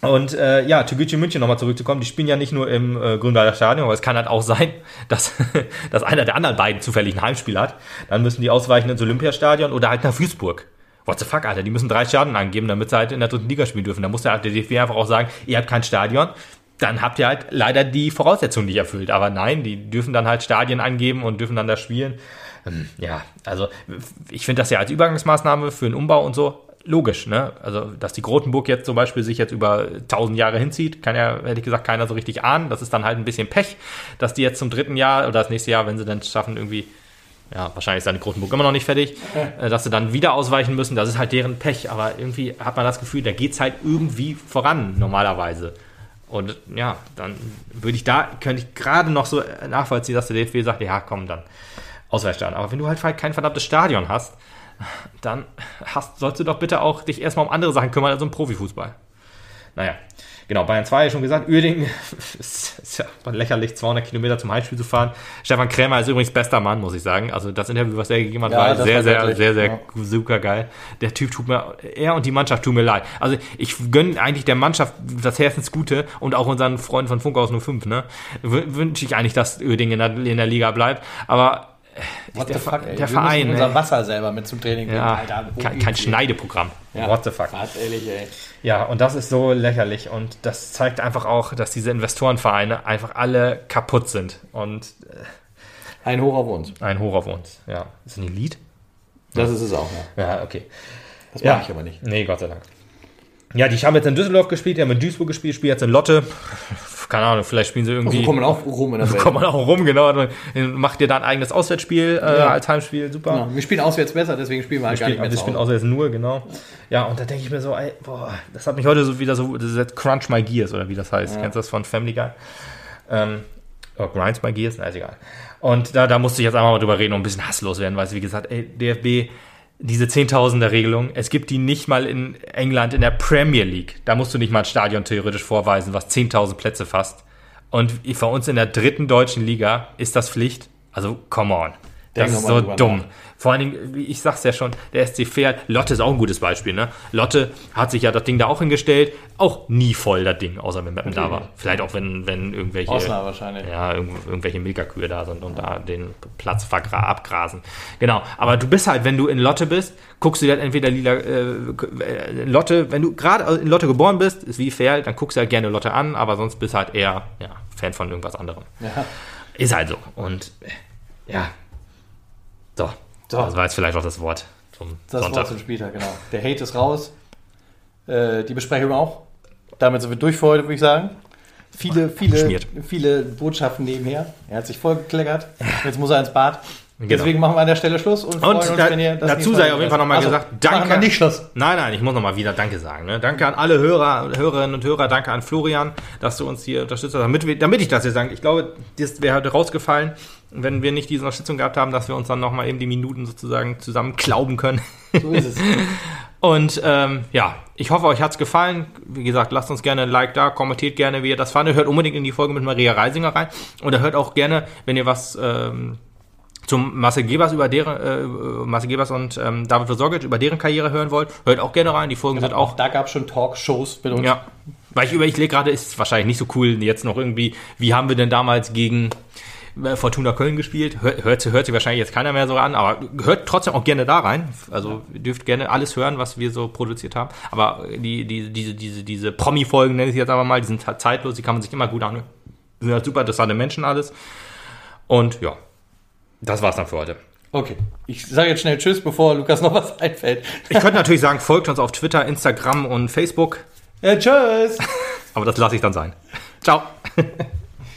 Und äh, ja, Türkgücü München nochmal zurückzukommen, die spielen ja nicht nur im äh, Grünwalder Stadion, aber es kann halt auch sein, [LAUGHS] dass, [LAUGHS] dass einer der anderen beiden zufällig ein Heimspiel hat. Dann müssen die ausweichen ins Olympiastadion oder halt nach Duisburg. What the fuck, Alter, die müssen drei Stadien angeben, damit sie halt in der dritten Liga spielen dürfen. Da muss der, DFB einfach auch sagen, ihr habt kein Stadion, dann habt ihr halt leider die Voraussetzungen nicht erfüllt. Aber nein, die dürfen dann halt Stadien angeben und dürfen dann da spielen. Ähm, ja, also ich finde das ja als Übergangsmaßnahme für einen Umbau und so logisch, ne? Also, dass die Grotenburg jetzt zum Beispiel sich jetzt über tausend Jahre hinzieht, kann ja, hätte ich gesagt, keiner so richtig ahnen. Das ist dann halt ein bisschen Pech, dass die jetzt zum dritten Jahr oder das nächste Jahr, wenn sie dann schaffen, irgendwie, ja, wahrscheinlich ist dann die Grotenburg immer noch nicht fertig, [LAUGHS] äh, dass sie dann wieder ausweichen müssen. Das ist halt deren Pech. Aber irgendwie hat man das Gefühl, da geht es halt irgendwie voran, normalerweise. Und ja, dann würde ich da, könnte ich gerade noch so nachvollziehen, dass der DFB sagt, ja, komm, dann Ausweichstadion. Aber wenn du halt kein verdammtes Stadion hast, dann hast, sollst du doch bitte auch dich erstmal um andere Sachen kümmern als um Profifußball. Naja, genau, Bayern 2, schon gesagt, Uerdingen [LAUGHS] ist, ist ja lächerlich, 200 Kilometer zum Heimspiel zu fahren. Stefan Krämer ist übrigens bester Mann, muss ich sagen. Also das Interview, was er gegeben hat, ja, war sehr, sehr, sehr, sehr, ja. super geil. Der Typ tut mir, er und die Mannschaft tun mir leid. Also ich gönne eigentlich der Mannschaft das Herzensgute und auch unseren Freunden von Funkhaus 05, ne, wünsche ich eigentlich, dass Uerdingen in der, in der Liga bleibt. Aber What der, fuck, ey. der Verein. unser Wasser selber mit zum Training ja, Alter, kein, kein Schneideprogramm. Ja, What the fuck. Ehrlich, ey. Ja, und das ist so lächerlich. Und das zeigt einfach auch, dass diese Investorenvereine einfach alle kaputt sind. Und äh, ein Hoch auf uns. Ein Hoch auf uns, ja. Ist das ein Lied? Das ist es auch, ja. Ja, okay. Das mache ja. ich aber nicht. Nee, Gott sei Dank. Ja, die haben jetzt in Düsseldorf gespielt, die haben in Duisburg gespielt, spielen jetzt in Lotte. Keine Ahnung, vielleicht spielen sie irgendwie. Also kommt man auch rum in der [LAUGHS] Welt. Kommt man auch rum, genau. Macht ihr da ein eigenes Auswärtsspiel äh, ja. als Heimspiel, super. Genau. Wir spielen auswärts besser, deswegen spielen wir halt wir gar spielen, nicht mehr. Wir spielen auswärts nur, genau. Ja, und da denke ich mir so, ey, boah, das hat mich heute so wieder so, das ist Crunch My Gears oder wie das heißt. Ja. Kennst du das von Family Guy? Ähm, oh, Grinds My Gears? Na, ist egal. Und da, da musste ich jetzt einmal mal drüber reden und ein bisschen hasslos werden, weil, wie gesagt, ey, DFB diese Zehntausender-Regelung, es gibt die nicht mal in England in der Premier League. Da musst du nicht mal ein Stadion theoretisch vorweisen, was 10.000 Plätze fasst. Und für uns in der dritten deutschen Liga ist das Pflicht. Also, come on. Das ist so dumm. Nach. Vor allen Dingen, wie ich sag's ja schon, der SC Pferd, Lotte ist auch ein gutes Beispiel, ne? Lotte hat sich ja das Ding da auch hingestellt, auch nie voll das Ding, außer wenn Mappen okay. da war. Vielleicht auch wenn, wenn irgendwelche. Ausnahme wahrscheinlich. Ja, irgendw irgendwelche Milkerkühe da sind und da den Platz abgrasen. Genau. Aber du bist halt, wenn du in Lotte bist, guckst du dir halt entweder lila äh, Lotte, wenn du gerade in Lotte geboren bist, ist wie Pferd, dann guckst du halt gerne Lotte an, aber sonst bist du halt eher ja, Fan von irgendwas anderem. Ja. Ist halt so. Und ja. So. So. Das war jetzt vielleicht auch das Wort zum das Sonntag. Wort zum Spieltag, genau. Der Hate ist raus. Äh, die Besprechung auch. Damit sind wir durch für heute, würde ich sagen. Viele, viele, viele Botschaften nebenher. Er hat sich vollgekleckert. Jetzt muss er ins Bad. Genau. Deswegen machen wir an der Stelle Schluss und, und uns, da, wenn ihr das dazu sei auf jeden Fall nochmal also, gesagt, danke. Machen nicht Schluss. Nein, nein, ich muss nochmal wieder Danke sagen. Ne? Danke an alle Hörer, Hörerinnen und Hörer, danke an Florian, dass du uns hier unterstützt hast, damit, damit ich das hier sage. Ich glaube, das wäre heute rausgefallen, wenn wir nicht diese Unterstützung gehabt haben, dass wir uns dann nochmal eben die Minuten sozusagen zusammen klauben können. So ist es. [LAUGHS] Und ähm, ja, ich hoffe, euch hat's gefallen. Wie gesagt, lasst uns gerne ein Like da, kommentiert gerne, wie ihr das fandet. Hört unbedingt in die Folge mit Maria Reisinger rein. Und hört auch gerne, wenn ihr was ähm, zum Marcel Gebers über deren äh, Marcel Gebers und ähm, David Versorget über deren Karriere hören wollt, hört auch gerne rein. Die Folgen genau, sind auch. Da gab es schon Talkshows mit uns. Ja. Weil ich über ich lege gerade, ist wahrscheinlich nicht so cool jetzt noch irgendwie, wie haben wir denn damals gegen äh, Fortuna Köln gespielt. Hört, hört, hört sich wahrscheinlich jetzt keiner mehr so an, aber hört trotzdem auch gerne da rein. Also ihr dürft gerne alles hören, was wir so produziert haben. Aber die, die, diese, diese, diese Promi-Folgen, nenne ich jetzt aber mal, die sind zeitlos, die kann man sich immer gut anhören. Sind halt super interessante Menschen alles. Und ja, das war's dann für heute. Okay. Ich sage jetzt schnell Tschüss, bevor Lukas noch was [LAUGHS] einfällt. Ich könnte natürlich sagen, folgt uns auf Twitter, Instagram und Facebook. Ja, tschüss. [LAUGHS] Aber das lasse ich dann sein. Ciao. [LAUGHS]